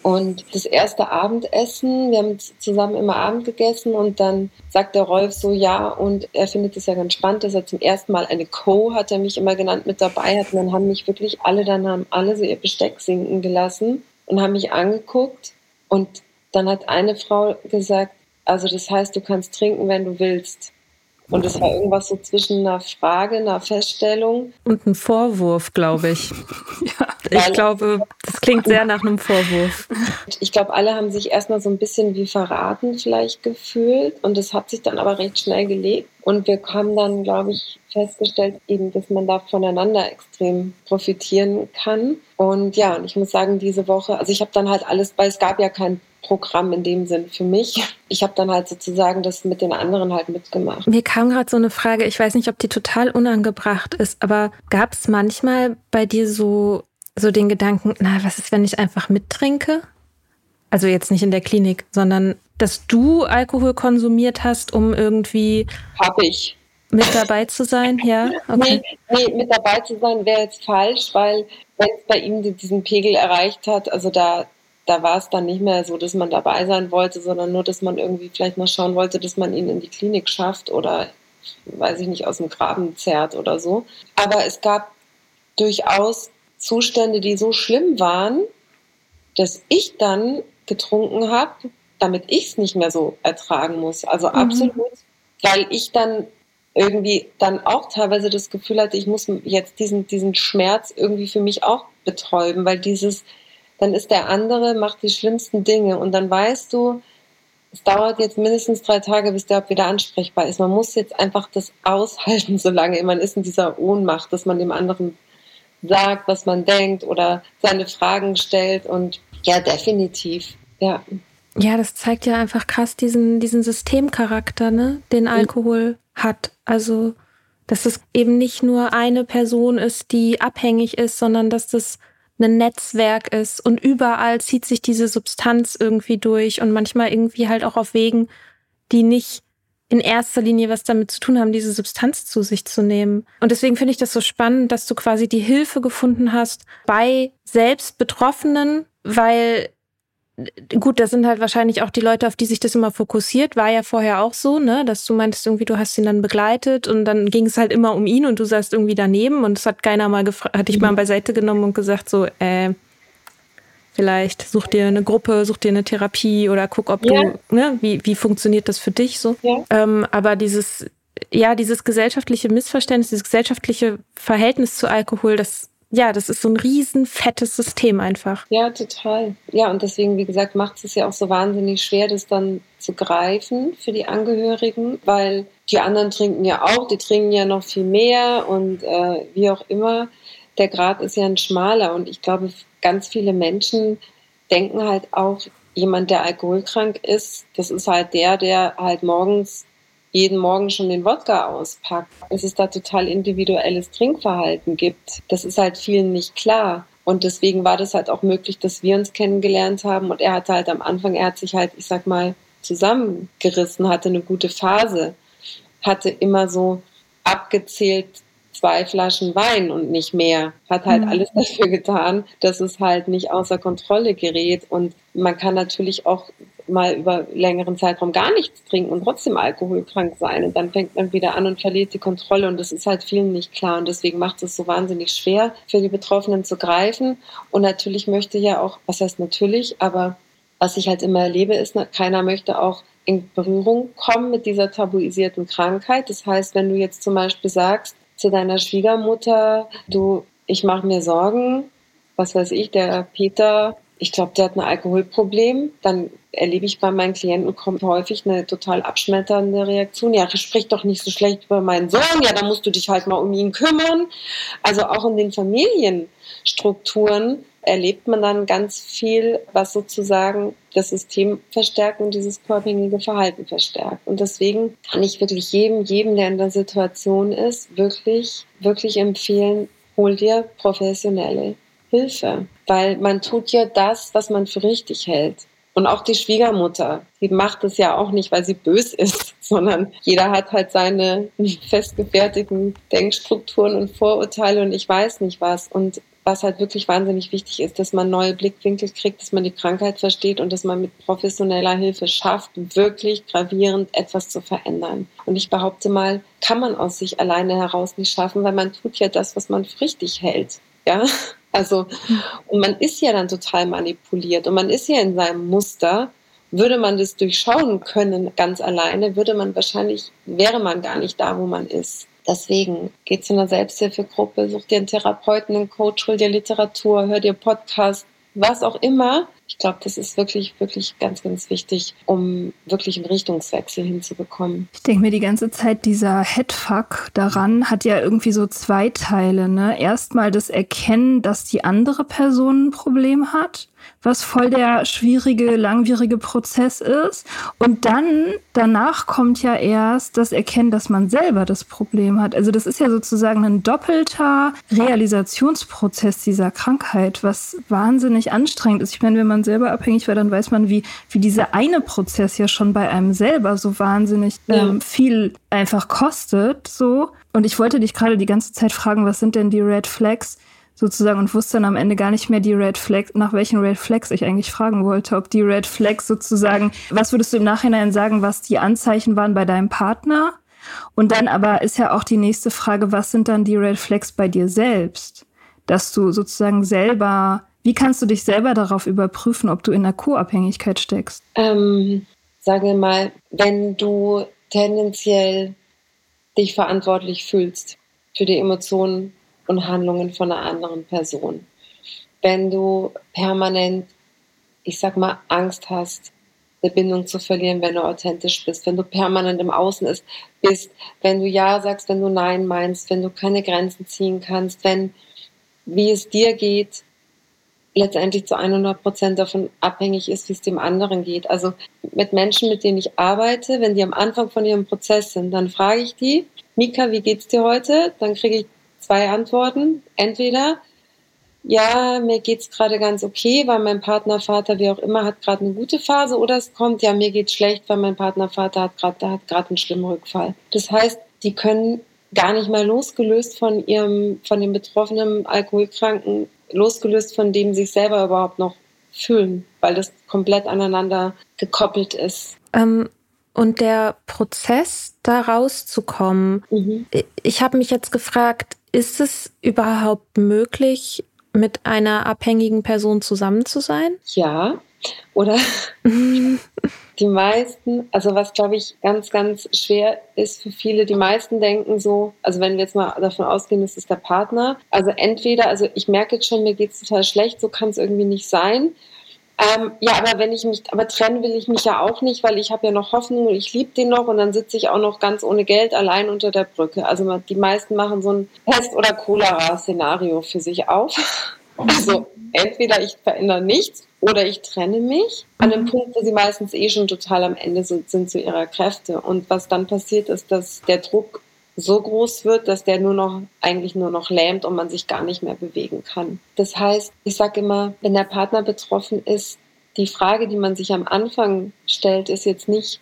Und das erste Abendessen, wir haben zusammen immer Abend gegessen und dann sagt der Rolf so, ja, und er findet es ja ganz spannend, dass er zum ersten Mal eine Co, hat er mich immer genannt, mit dabei hat. Und dann haben mich wirklich alle, dann haben alle so ihr Besteck sinken gelassen und haben mich angeguckt. Und dann hat eine Frau gesagt, also das heißt, du kannst trinken, wenn du willst. Und es war irgendwas so zwischen einer Frage, einer Feststellung. Und ein Vorwurf, glaube ich. ja, ich glaube, das klingt sehr nach einem Vorwurf. Ich glaube, alle haben sich erstmal so ein bisschen wie verraten vielleicht gefühlt. Und es hat sich dann aber recht schnell gelegt. Und wir haben dann, glaube ich, festgestellt, eben, dass man da voneinander extrem profitieren kann. Und ja, und ich muss sagen, diese Woche, also ich habe dann halt alles, weil es gab ja kein Programm in dem Sinn für mich. Ich habe dann halt sozusagen das mit den anderen halt mitgemacht. Mir kam gerade so eine Frage, ich weiß nicht, ob die total unangebracht ist, aber gab es manchmal bei dir so, so den Gedanken, na, was ist, wenn ich einfach mittrinke? Also jetzt nicht in der Klinik, sondern dass du Alkohol konsumiert hast, um irgendwie. Hab ich. Mit dabei zu sein, ja? Okay. Nee, nee, mit dabei zu sein wäre jetzt falsch, weil wenn es bei ihm diesen Pegel erreicht hat, also da, da war es dann nicht mehr so, dass man dabei sein wollte, sondern nur, dass man irgendwie vielleicht mal schauen wollte, dass man ihn in die Klinik schafft oder, weiß ich nicht, aus dem Graben zerrt oder so. Aber es gab durchaus Zustände, die so schlimm waren, dass ich dann getrunken habe, damit ich es nicht mehr so ertragen muss. Also mhm. absolut, weil ich dann irgendwie dann auch teilweise das Gefühl hatte, ich muss jetzt diesen, diesen Schmerz irgendwie für mich auch betäuben, weil dieses, dann ist der andere, macht die schlimmsten Dinge und dann weißt du, es dauert jetzt mindestens drei Tage, bis der wieder ansprechbar ist. Man muss jetzt einfach das aushalten, solange man ist in dieser Ohnmacht, dass man dem anderen sagt, was man denkt oder seine Fragen stellt und ja, definitiv, ja. Ja, das zeigt ja einfach krass diesen, diesen Systemcharakter, ne, den Alkohol mhm. hat. Also, dass es eben nicht nur eine Person ist, die abhängig ist, sondern dass das ein Netzwerk ist und überall zieht sich diese Substanz irgendwie durch und manchmal irgendwie halt auch auf Wegen, die nicht in erster Linie was damit zu tun haben, diese Substanz zu sich zu nehmen. Und deswegen finde ich das so spannend, dass du quasi die Hilfe gefunden hast bei selbst Betroffenen, weil gut, das sind halt wahrscheinlich auch die Leute, auf die sich das immer fokussiert. War ja vorher auch so, ne, dass du meintest irgendwie, du hast ihn dann begleitet und dann ging es halt immer um ihn und du saßt irgendwie daneben und es hat keiner mal gefragt, hat dich mal mhm. beiseite genommen und gesagt so, äh, vielleicht such dir eine Gruppe, such dir eine Therapie oder guck, ob ja. du, ne, wie, wie funktioniert das für dich so. Ja. Ähm, aber dieses, ja, dieses gesellschaftliche Missverständnis, dieses gesellschaftliche Verhältnis zu Alkohol, das ja, das ist so ein riesen fettes System einfach. Ja, total. Ja, und deswegen, wie gesagt, macht es ja auch so wahnsinnig schwer, das dann zu greifen für die Angehörigen, weil die anderen trinken ja auch, die trinken ja noch viel mehr und äh, wie auch immer. Der Grad ist ja ein schmaler und ich glaube, ganz viele Menschen denken halt auch, jemand, der alkoholkrank ist, das ist halt der, der halt morgens jeden Morgen schon den Wodka auspackt, dass es da total individuelles Trinkverhalten gibt. Das ist halt vielen nicht klar. Und deswegen war das halt auch möglich, dass wir uns kennengelernt haben. Und er hatte halt am Anfang, er hat sich halt, ich sag mal, zusammengerissen, hatte eine gute Phase, hatte immer so abgezählt zwei Flaschen Wein und nicht mehr. Hat halt mhm. alles dafür getan, dass es halt nicht außer Kontrolle gerät. Und man kann natürlich auch mal über längeren Zeitraum gar nichts trinken und trotzdem alkoholkrank sein. Und dann fängt man wieder an und verliert die Kontrolle. Und das ist halt vielen nicht klar. Und deswegen macht es so wahnsinnig schwer für die Betroffenen zu greifen. Und natürlich möchte ja auch, was heißt natürlich, aber was ich halt immer erlebe, ist, keiner möchte auch in Berührung kommen mit dieser tabuisierten Krankheit. Das heißt, wenn du jetzt zum Beispiel sagst zu deiner Schwiegermutter, du, ich mache mir Sorgen, was weiß ich, der Peter ich glaube, der hat ein Alkoholproblem, dann erlebe ich bei meinen Klienten kommt häufig eine total abschmetternde Reaktion. Ja, sprich doch nicht so schlecht über meinen Sohn. Ja, da musst du dich halt mal um ihn kümmern. Also auch in den Familienstrukturen erlebt man dann ganz viel, was sozusagen das System verstärkt und dieses koabhängige Verhalten verstärkt. Und deswegen kann ich wirklich jedem, jedem, der in der Situation ist, wirklich, wirklich empfehlen, hol dir professionelle Hilfe, weil man tut ja das, was man für richtig hält. Und auch die Schwiegermutter, die macht es ja auch nicht, weil sie bös ist, sondern jeder hat halt seine festgefertigten Denkstrukturen und Vorurteile und ich weiß nicht was. Und was halt wirklich wahnsinnig wichtig ist, dass man neue Blickwinkel kriegt, dass man die Krankheit versteht und dass man mit professioneller Hilfe schafft, wirklich gravierend etwas zu verändern. Und ich behaupte mal, kann man aus sich alleine heraus nicht schaffen, weil man tut ja das, was man für richtig hält. Ja, also, und man ist ja dann total manipuliert und man ist ja in seinem Muster. Würde man das durchschauen können ganz alleine, würde man wahrscheinlich, wäre man gar nicht da, wo man ist. Deswegen geht zu einer Selbsthilfegruppe, such dir einen Therapeuten, einen Coach, hol dir Literatur, hör dir Podcast, was auch immer. Ich glaube, das ist wirklich, wirklich ganz, ganz wichtig, um wirklich einen Richtungswechsel hinzubekommen. Ich denke mir die ganze Zeit, dieser Headfuck daran hat ja irgendwie so zwei Teile. Ne? Erstmal das Erkennen, dass die andere Person ein Problem hat was voll der schwierige, langwierige Prozess ist. Und dann, danach kommt ja erst das Erkennen, dass man selber das Problem hat. Also das ist ja sozusagen ein doppelter Realisationsprozess dieser Krankheit, was wahnsinnig anstrengend ist. Ich meine, wenn man selber abhängig war, dann weiß man, wie, wie dieser eine Prozess ja schon bei einem selber so wahnsinnig ähm, viel einfach kostet, so. Und ich wollte dich gerade die ganze Zeit fragen, was sind denn die Red Flags? Sozusagen und wusste dann am Ende gar nicht mehr die Red Flags, nach welchen Red Flags ich eigentlich fragen wollte, ob die Red Flags sozusagen, was würdest du im Nachhinein sagen, was die Anzeichen waren bei deinem Partner? Und dann aber ist ja auch die nächste Frage, was sind dann die Red Flags bei dir selbst? Dass du sozusagen selber, wie kannst du dich selber darauf überprüfen, ob du in einer Co-Abhängigkeit steckst? Ähm, sage mal, wenn du tendenziell dich verantwortlich fühlst für die Emotionen und Handlungen von einer anderen Person. Wenn du permanent, ich sag mal, Angst hast, eine Bindung zu verlieren, wenn du authentisch bist, wenn du permanent im Außen ist, bist, wenn du Ja sagst, wenn du Nein meinst, wenn du keine Grenzen ziehen kannst, wenn, wie es dir geht, letztendlich zu 100 Prozent davon abhängig ist, wie es dem anderen geht. Also mit Menschen, mit denen ich arbeite, wenn die am Anfang von ihrem Prozess sind, dann frage ich die, Mika, wie geht's dir heute? Dann kriege ich zwei Antworten. Entweder ja, mir geht's gerade ganz okay, weil mein Partner, Vater, wie auch immer, hat gerade eine gute Phase. Oder es kommt, ja, mir geht's schlecht, weil mein Partner, Vater hat gerade hat gerade einen schlimmen Rückfall. Das heißt, die können gar nicht mal losgelöst von ihrem, von dem betroffenen Alkoholkranken, losgelöst von dem sich selber überhaupt noch fühlen, weil das komplett aneinander gekoppelt ist. Ähm, und der Prozess, da rauszukommen, mhm. ich habe mich jetzt gefragt, ist es überhaupt möglich, mit einer abhängigen Person zusammen zu sein? Ja, oder die meisten, also was glaube ich ganz, ganz schwer ist für viele, die meisten denken so, also wenn wir jetzt mal davon ausgehen, es ist der Partner, also entweder, also ich merke jetzt schon, mir geht es total schlecht, so kann es irgendwie nicht sein. Ähm, ja, aber wenn ich mich, aber trennen will ich mich ja auch nicht, weil ich habe ja noch Hoffnung und ich liebe den noch und dann sitze ich auch noch ganz ohne Geld allein unter der Brücke. Also die meisten machen so ein Pest- oder Cholera-Szenario für sich auf. Also entweder ich verändere nichts oder ich trenne mich an dem mhm. Punkt, wo sie meistens eh schon total am Ende sind, sind zu ihrer Kräfte. Und was dann passiert ist, dass der Druck so groß wird, dass der nur noch eigentlich nur noch lähmt und man sich gar nicht mehr bewegen kann. Das heißt, ich sage immer, wenn der Partner betroffen ist, die Frage, die man sich am Anfang stellt, ist jetzt nicht,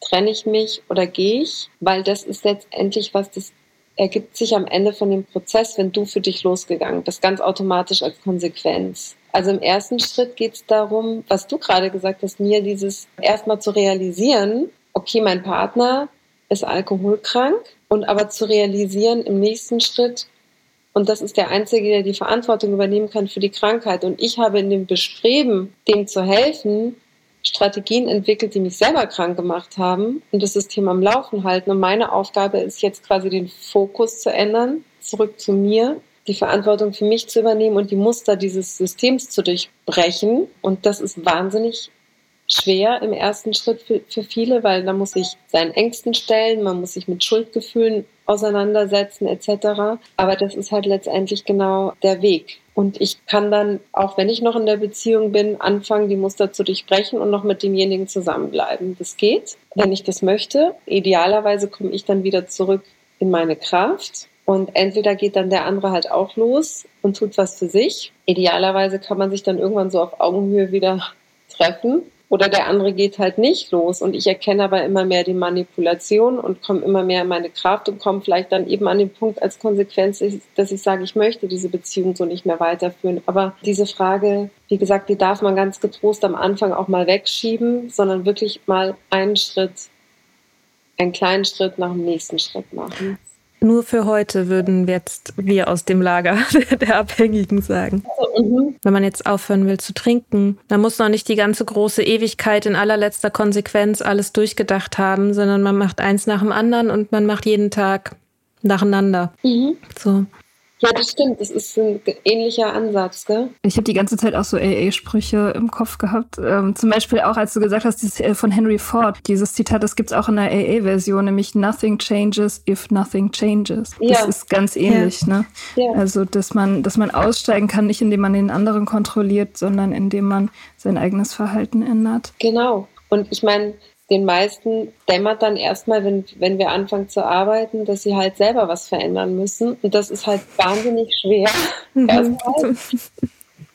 trenne ich mich oder gehe ich, weil das ist letztendlich was, das ergibt sich am Ende von dem Prozess, wenn du für dich losgegangen bist, ganz automatisch als Konsequenz. Also im ersten Schritt geht es darum, was du gerade gesagt hast, mir dieses erstmal zu realisieren, okay, mein Partner ist alkoholkrank und aber zu realisieren im nächsten Schritt, und das ist der Einzige, der die Verantwortung übernehmen kann für die Krankheit. Und ich habe in dem Bestreben, dem zu helfen, Strategien entwickelt, die mich selber krank gemacht haben und das System am Laufen halten. Und meine Aufgabe ist jetzt quasi den Fokus zu ändern, zurück zu mir, die Verantwortung für mich zu übernehmen und die Muster dieses Systems zu durchbrechen. Und das ist wahnsinnig schwer im ersten Schritt für, für viele, weil da muss ich seinen Ängsten stellen, man muss sich mit Schuldgefühlen auseinandersetzen etc. Aber das ist halt letztendlich genau der Weg. Und ich kann dann, auch wenn ich noch in der Beziehung bin, anfangen, die Muster zu durchbrechen und noch mit demjenigen zusammenbleiben. Das geht, wenn ich das möchte. Idealerweise komme ich dann wieder zurück in meine Kraft. Und entweder geht dann der andere halt auch los und tut was für sich. Idealerweise kann man sich dann irgendwann so auf Augenhöhe wieder treffen oder der andere geht halt nicht los. Und ich erkenne aber immer mehr die Manipulation und komme immer mehr in meine Kraft und komme vielleicht dann eben an den Punkt als Konsequenz, dass ich sage, ich möchte diese Beziehung so nicht mehr weiterführen. Aber diese Frage, wie gesagt, die darf man ganz getrost am Anfang auch mal wegschieben, sondern wirklich mal einen Schritt, einen kleinen Schritt nach dem nächsten Schritt machen nur für heute würden jetzt wir aus dem Lager der Abhängigen sagen. Mhm. Wenn man jetzt aufhören will zu trinken, dann muss noch nicht die ganze große Ewigkeit in allerletzter Konsequenz alles durchgedacht haben, sondern man macht eins nach dem anderen und man macht jeden Tag nacheinander. Mhm. So. Ja, das stimmt. Das ist ein ähnlicher Ansatz, gell? Ich habe die ganze Zeit auch so AA-Sprüche im Kopf gehabt. Ähm, zum Beispiel auch, als du gesagt hast, dieses, äh, von Henry Ford, dieses Zitat, das gibt's auch in der AA-Version, nämlich Nothing changes if nothing changes. Ja. Das ist ganz ähnlich, ja. ne? Ja. Also, dass man, dass man aussteigen kann, nicht indem man den anderen kontrolliert, sondern indem man sein eigenes Verhalten ändert. Genau. Und ich meine, den meisten dämmert dann erstmal, wenn, wenn wir anfangen zu arbeiten, dass sie halt selber was verändern müssen. Und das ist halt wahnsinnig schwer. Mhm. erstmal.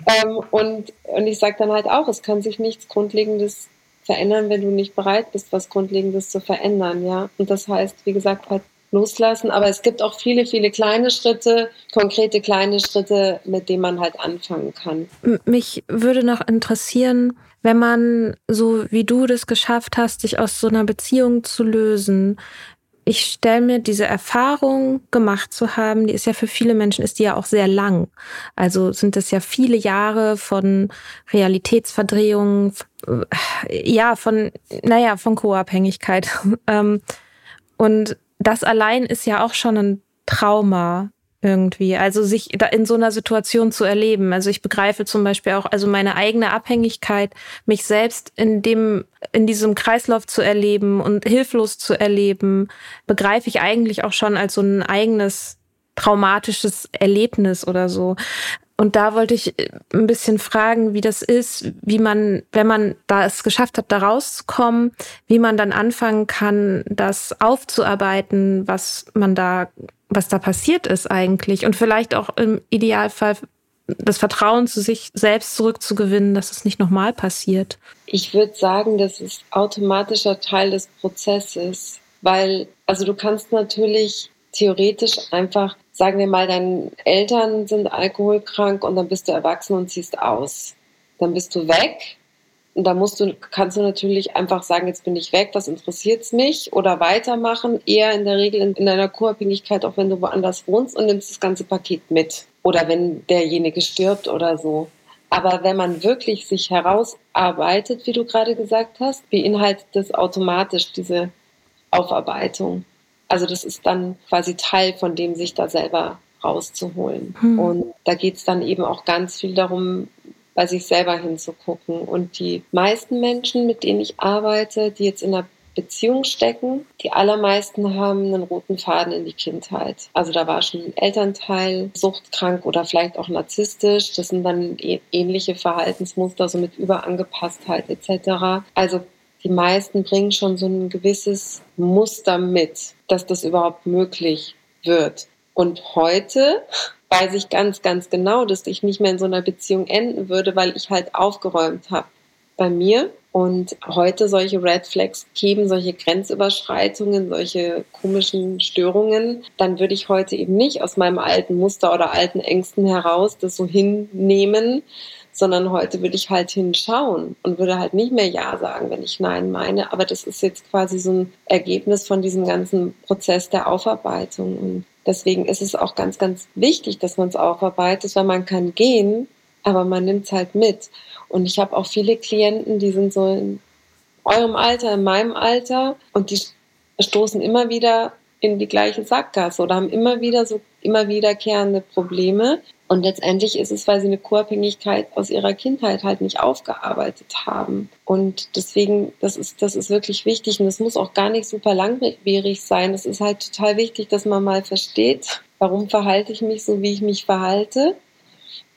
ähm, und, und ich sage dann halt auch, es kann sich nichts Grundlegendes verändern, wenn du nicht bereit bist, was Grundlegendes zu verändern, ja. Und das heißt, wie gesagt, halt loslassen. Aber es gibt auch viele, viele kleine Schritte, konkrete kleine Schritte, mit denen man halt anfangen kann. Mich würde noch interessieren, wenn man so wie du das geschafft hast, sich aus so einer Beziehung zu lösen. Ich stelle mir diese Erfahrung gemacht zu haben, die ist ja für viele Menschen, ist die ja auch sehr lang. Also sind es ja viele Jahre von Realitätsverdrehungen, ja, von, naja, von Co-Abhängigkeit. Ähm, und das allein ist ja auch schon ein Trauma irgendwie. Also sich da in so einer Situation zu erleben. Also ich begreife zum Beispiel auch, also meine eigene Abhängigkeit, mich selbst in dem, in diesem Kreislauf zu erleben und hilflos zu erleben, begreife ich eigentlich auch schon als so ein eigenes traumatisches Erlebnis oder so. Und da wollte ich äh, ein bisschen fragen, wie das ist, wie man, wenn man da es geschafft hat, da rauszukommen, wie man dann anfangen kann, das aufzuarbeiten, was man da, was da passiert ist eigentlich. Und vielleicht auch im Idealfall das Vertrauen zu sich selbst zurückzugewinnen, dass es nicht nochmal passiert? Ich würde sagen, das ist automatischer Teil des Prozesses, weil, also du kannst natürlich theoretisch einfach, sagen wir mal, deine Eltern sind alkoholkrank und dann bist du erwachsen und ziehst aus. Dann bist du weg. Und da musst du, kannst du natürlich einfach sagen, jetzt bin ich weg, was interessiert es mich? Oder weitermachen, eher in der Regel in, in einer Co-Abhängigkeit, auch wenn du woanders wohnst und nimmst das ganze Paket mit. Oder wenn derjenige stirbt oder so. Aber wenn man wirklich sich herausarbeitet, wie du gerade gesagt hast, beinhaltet das automatisch diese Aufarbeitung. Also das ist dann quasi Teil von dem, sich da selber rauszuholen. Hm. Und da geht es dann eben auch ganz viel darum, bei sich selber hinzugucken. Und die meisten Menschen, mit denen ich arbeite, die jetzt in einer Beziehung stecken, die allermeisten haben einen roten Faden in die Kindheit. Also da war schon ein Elternteil suchtkrank oder vielleicht auch narzisstisch. Das sind dann ähnliche Verhaltensmuster, so mit Überangepasstheit etc. Also die meisten bringen schon so ein gewisses Muster mit, dass das überhaupt möglich wird. Und heute weiß ich ganz, ganz genau, dass ich nicht mehr in so einer Beziehung enden würde, weil ich halt aufgeräumt habe bei mir und heute solche Red Flags geben, solche Grenzüberschreitungen, solche komischen Störungen, dann würde ich heute eben nicht aus meinem alten Muster oder alten Ängsten heraus das so hinnehmen, sondern heute würde ich halt hinschauen und würde halt nicht mehr Ja sagen, wenn ich Nein meine. Aber das ist jetzt quasi so ein Ergebnis von diesem ganzen Prozess der Aufarbeitung. Und deswegen ist es auch ganz, ganz wichtig, dass man es aufarbeitet, weil man kann gehen, aber man nimmt es halt mit. Und ich habe auch viele Klienten, die sind so in eurem Alter, in meinem Alter und die stoßen immer wieder in die gleiche Sackgasse oder haben immer wieder so immer wiederkehrende Probleme. Und letztendlich ist es, weil sie eine Co-Abhängigkeit aus ihrer Kindheit halt nicht aufgearbeitet haben. Und deswegen, das ist, das ist wirklich wichtig. Und das muss auch gar nicht super langwierig sein. Es ist halt total wichtig, dass man mal versteht, warum verhalte ich mich so, wie ich mich verhalte.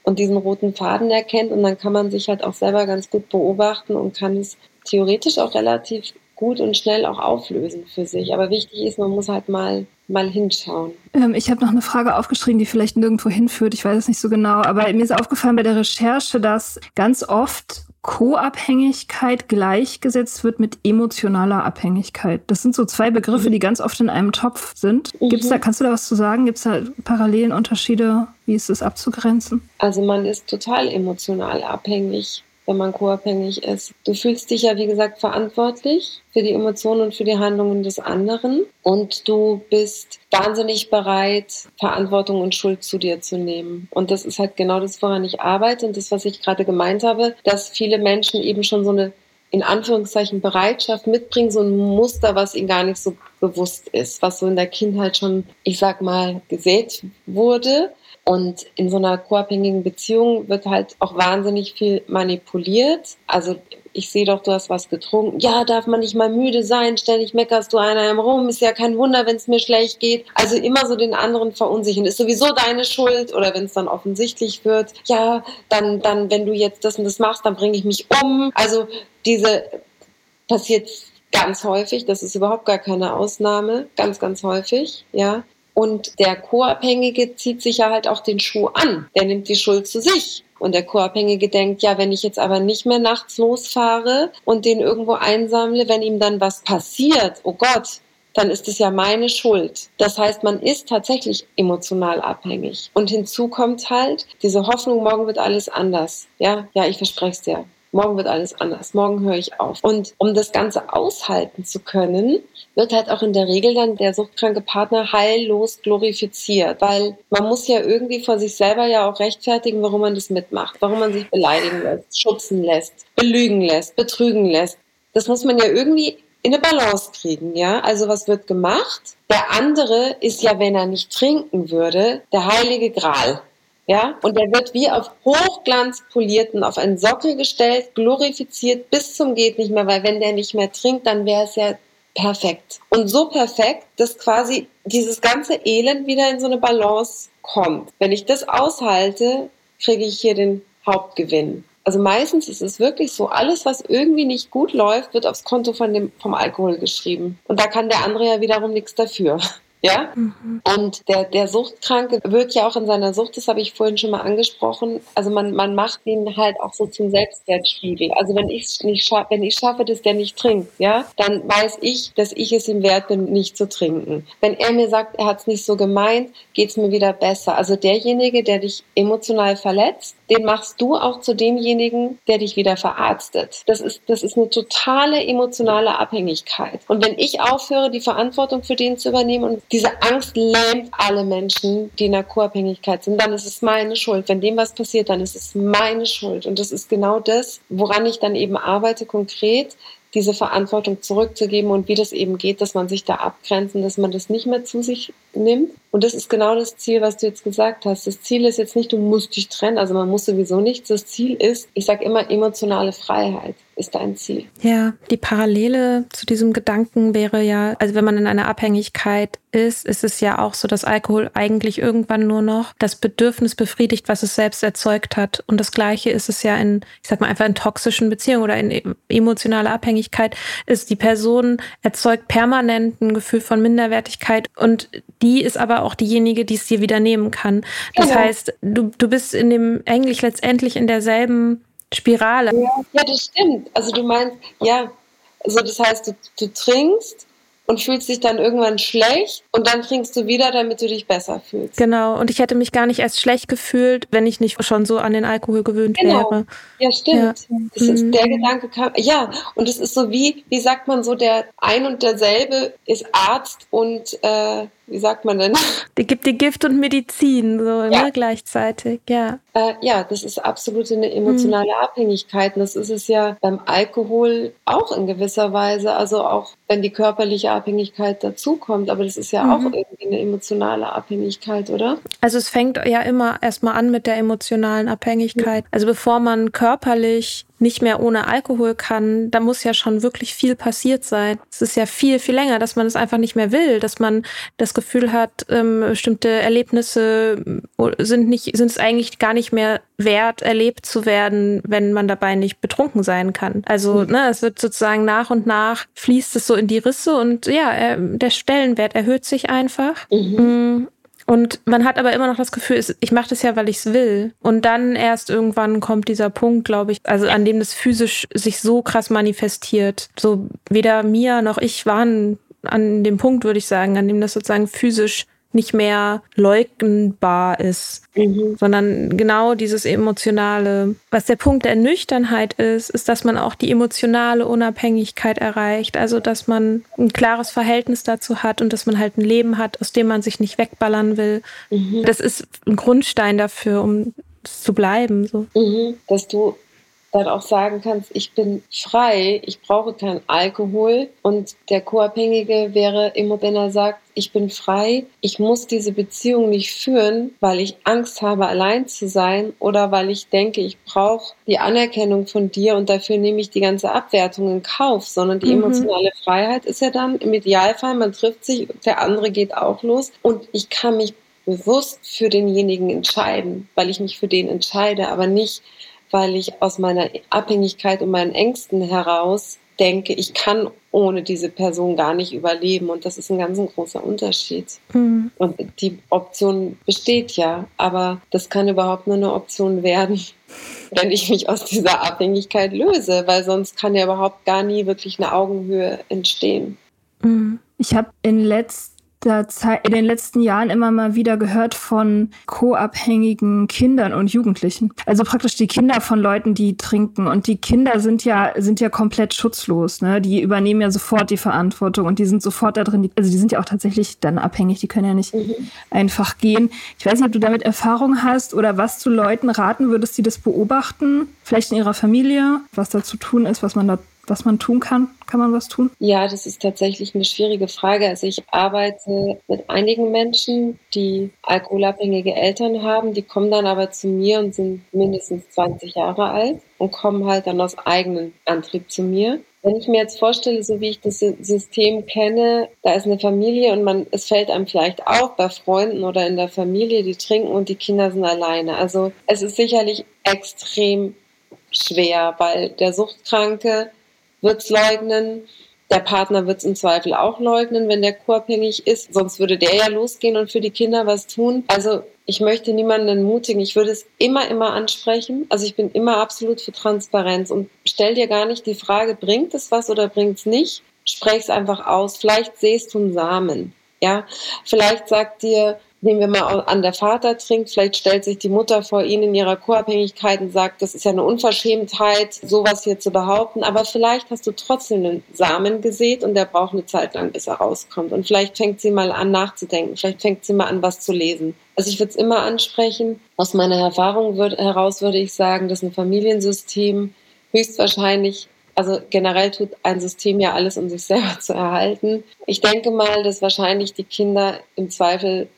Und diesen roten Faden erkennt. Und dann kann man sich halt auch selber ganz gut beobachten und kann es theoretisch auch relativ gut und schnell auch auflösen für sich. Aber wichtig ist, man muss halt mal mal hinschauen. Ähm, ich habe noch eine Frage aufgeschrieben, die vielleicht nirgendwo hinführt. Ich weiß es nicht so genau. Aber mir ist aufgefallen bei der Recherche, dass ganz oft Co-Abhängigkeit gleichgesetzt wird mit emotionaler Abhängigkeit. Das sind so zwei Begriffe, die ganz oft in einem Topf sind. Gibt's da, mhm. kannst du da was zu sagen? Gibt es da Parallelen, Unterschiede? Wie ist es abzugrenzen? Also man ist total emotional abhängig wenn man co-abhängig ist. Du fühlst dich ja, wie gesagt, verantwortlich für die Emotionen und für die Handlungen des anderen und du bist wahnsinnig bereit, Verantwortung und Schuld zu dir zu nehmen. Und das ist halt genau das, woran ich arbeite und das, was ich gerade gemeint habe, dass viele Menschen eben schon so eine in Anführungszeichen Bereitschaft mitbringen, so ein Muster, was ihnen gar nicht so bewusst ist, was so in der Kindheit schon, ich sag mal, gesät wurde und in so einer co-abhängigen Beziehung wird halt auch wahnsinnig viel manipuliert. Also ich sehe doch, du hast was getrunken. Ja, darf man nicht mal müde sein? Ständig meckerst du einer rum. Ist ja kein Wunder, wenn es mir schlecht geht. Also immer so den anderen verunsichern. Ist sowieso deine Schuld. Oder wenn es dann offensichtlich wird, ja, dann, dann, wenn du jetzt das und das machst, dann bringe ich mich um. Also diese passiert ganz häufig. Das ist überhaupt gar keine Ausnahme. Ganz, ganz häufig, ja. Und der Co-Abhängige zieht sich ja halt auch den Schuh an. Der nimmt die Schuld zu sich. Und der Co-Abhängige denkt, ja, wenn ich jetzt aber nicht mehr nachts losfahre und den irgendwo einsammle, wenn ihm dann was passiert, oh Gott, dann ist es ja meine Schuld. Das heißt, man ist tatsächlich emotional abhängig. Und hinzu kommt halt diese Hoffnung, morgen wird alles anders. Ja, ja, ich verspreche es dir. Morgen wird alles anders. Morgen höre ich auf. Und um das Ganze aushalten zu können, wird halt auch in der Regel dann der suchtkranke Partner heillos glorifiziert. Weil man muss ja irgendwie vor sich selber ja auch rechtfertigen, warum man das mitmacht. Warum man sich beleidigen lässt, schubsen lässt, belügen lässt, betrügen lässt. Das muss man ja irgendwie in eine Balance kriegen, ja? Also was wird gemacht? Der andere ist ja, wenn er nicht trinken würde, der heilige Gral. Ja, und der wird wie auf Hochglanz polierten, auf einen Sockel gestellt, glorifiziert bis zum geht nicht mehr, weil wenn der nicht mehr trinkt, dann wäre es ja perfekt. Und so perfekt, dass quasi dieses ganze Elend wieder in so eine Balance kommt. Wenn ich das aushalte, kriege ich hier den Hauptgewinn. Also meistens ist es wirklich so, alles, was irgendwie nicht gut läuft, wird aufs Konto von dem, vom Alkohol geschrieben. Und da kann der andere ja wiederum nichts dafür. Ja? Mhm. Und der, der Suchtkranke wird ja auch in seiner Sucht, das habe ich vorhin schon mal angesprochen, also man, man macht ihn halt auch so zum Selbstwertspiegel. Also wenn ich nicht schaffe, wenn ich schaffe, dass der nicht trinkt, ja, dann weiß ich, dass ich es ihm wert bin, nicht zu trinken. Wenn er mir sagt, er hat es nicht so gemeint, geht es mir wieder besser. Also derjenige, der dich emotional verletzt, den machst du auch zu demjenigen, der dich wieder verarztet. Das ist, das ist eine totale emotionale Abhängigkeit. Und wenn ich aufhöre, die Verantwortung für den zu übernehmen und diese Angst lähmt alle Menschen, die in der Co-Abhängigkeit sind, dann ist es meine Schuld. Wenn dem was passiert, dann ist es meine Schuld. Und das ist genau das, woran ich dann eben arbeite konkret, diese Verantwortung zurückzugeben und wie das eben geht, dass man sich da abgrenzen, dass man das nicht mehr zu sich nimmt. Und das ist genau das Ziel, was du jetzt gesagt hast. Das Ziel ist jetzt nicht, du musst dich trennen, also man muss sowieso nichts. Das Ziel ist, ich sage immer, emotionale Freiheit ist dein Ziel. Ja, die Parallele zu diesem Gedanken wäre ja, also wenn man in einer Abhängigkeit ist, ist es ja auch so, dass Alkohol eigentlich irgendwann nur noch das Bedürfnis befriedigt, was es selbst erzeugt hat. Und das Gleiche ist es ja in, ich sag mal einfach in toxischen Beziehungen oder in emotionaler Abhängigkeit, ist die Person erzeugt permanent ein Gefühl von Minderwertigkeit und die ist aber auch diejenige, die es dir wieder nehmen kann. Das genau. heißt, du, du bist in dem eigentlich letztendlich in derselben Spirale. Ja, ja, das stimmt. Also du meinst, ja, also das heißt, du, du trinkst und fühlst dich dann irgendwann schlecht und dann trinkst du wieder, damit du dich besser fühlst. Genau, und ich hätte mich gar nicht erst schlecht gefühlt, wenn ich nicht schon so an den Alkohol gewöhnt genau. wäre. Ja, stimmt. Ja. Das ist mhm. der Gedanke kam. Ja, und es ist so wie, wie sagt man so, der ein und derselbe ist Arzt und äh, wie sagt man denn? Die gibt dir Gift und Medizin, so ja. ne, gleichzeitig, ja. Äh, ja, das ist absolut eine emotionale mhm. Abhängigkeit. Und das ist es ja beim Alkohol auch in gewisser Weise. Also auch wenn die körperliche Abhängigkeit dazukommt, aber das ist ja mhm. auch irgendwie eine emotionale Abhängigkeit, oder? Also es fängt ja immer erstmal an mit der emotionalen Abhängigkeit. Mhm. Also bevor man körperlich nicht mehr ohne Alkohol kann, da muss ja schon wirklich viel passiert sein. Es ist ja viel, viel länger, dass man es einfach nicht mehr will, dass man das Gefühl hat, ähm, bestimmte Erlebnisse äh, sind nicht, sind es eigentlich gar nicht mehr wert, erlebt zu werden, wenn man dabei nicht betrunken sein kann. Also, mhm. ne, es wird sozusagen nach und nach fließt es so in die Risse und ja, der Stellenwert erhöht sich einfach. Mhm. Und man hat aber immer noch das Gefühl, ich mache das ja, weil ich es will. Und dann erst irgendwann kommt dieser Punkt, glaube ich, also an dem das physisch sich so krass manifestiert. So weder Mia noch ich waren an dem Punkt, würde ich sagen, an dem das sozusagen physisch nicht mehr leugnbar ist, mhm. sondern genau dieses emotionale. Was der Punkt der Nüchternheit ist, ist, dass man auch die emotionale Unabhängigkeit erreicht. Also, dass man ein klares Verhältnis dazu hat und dass man halt ein Leben hat, aus dem man sich nicht wegballern will. Mhm. Das ist ein Grundstein dafür, um zu bleiben. So. Mhm. Dass du dann auch sagen kannst, ich bin frei, ich brauche keinen Alkohol und der Co-Abhängige wäre immer, wenn er sagt, ich bin frei, ich muss diese Beziehung nicht führen, weil ich Angst habe, allein zu sein oder weil ich denke, ich brauche die Anerkennung von dir und dafür nehme ich die ganze Abwertung in Kauf, sondern die mhm. emotionale Freiheit ist ja dann im Idealfall, man trifft sich, der andere geht auch los und ich kann mich bewusst für denjenigen entscheiden, weil ich mich für den entscheide, aber nicht, weil ich aus meiner Abhängigkeit und meinen Ängsten heraus denke, ich kann ohne diese Person gar nicht überleben. Und das ist ein ganz ein großer Unterschied. Mhm. Und die Option besteht ja, aber das kann überhaupt nur eine Option werden, wenn ich mich aus dieser Abhängigkeit löse, weil sonst kann ja überhaupt gar nie wirklich eine Augenhöhe entstehen. Mhm. Ich habe in letzter in den letzten Jahren immer mal wieder gehört von co-abhängigen Kindern und Jugendlichen. Also praktisch die Kinder von Leuten, die trinken. Und die Kinder sind ja, sind ja komplett schutzlos. Ne? Die übernehmen ja sofort die Verantwortung und die sind sofort da drin. Also die sind ja auch tatsächlich dann abhängig. Die können ja nicht mhm. einfach gehen. Ich weiß nicht, ob du damit Erfahrung hast oder was du Leuten raten würdest, die das beobachten. Vielleicht in ihrer Familie, was da zu tun ist, was man da was man tun kann? Kann man was tun? Ja, das ist tatsächlich eine schwierige Frage. Also ich arbeite mit einigen Menschen, die alkoholabhängige Eltern haben. Die kommen dann aber zu mir und sind mindestens 20 Jahre alt und kommen halt dann aus eigenem Antrieb zu mir. Wenn ich mir jetzt vorstelle, so wie ich das System kenne, da ist eine Familie und man, es fällt einem vielleicht auf bei Freunden oder in der Familie, die trinken und die Kinder sind alleine. Also es ist sicherlich extrem schwer, weil der Suchtkranke wird es leugnen, Der Partner wird es im Zweifel auch leugnen, wenn der co-abhängig ist. Sonst würde der ja losgehen und für die Kinder was tun. Also ich möchte niemanden entmutigen. Ich würde es immer, immer ansprechen. Also ich bin immer absolut für Transparenz und stell dir gar nicht die Frage, bringt es was oder bringt es nicht? Sprech es einfach aus. Vielleicht sehst du einen Samen. Ja, vielleicht sagt dir, nehmen wir mal an, der Vater trinkt, vielleicht stellt sich die Mutter vor ihn in ihrer Co-Abhängigkeit und sagt, das ist ja eine Unverschämtheit, sowas hier zu behaupten, aber vielleicht hast du trotzdem einen Samen gesät und der braucht eine Zeit lang, bis er rauskommt. Und vielleicht fängt sie mal an nachzudenken, vielleicht fängt sie mal an, was zu lesen. Also ich würde es immer ansprechen. Aus meiner Erfahrung würd, heraus würde ich sagen, dass ein Familiensystem höchstwahrscheinlich also generell tut ein System ja alles, um sich selber zu erhalten. Ich denke mal, dass wahrscheinlich die Kinder im Zweifel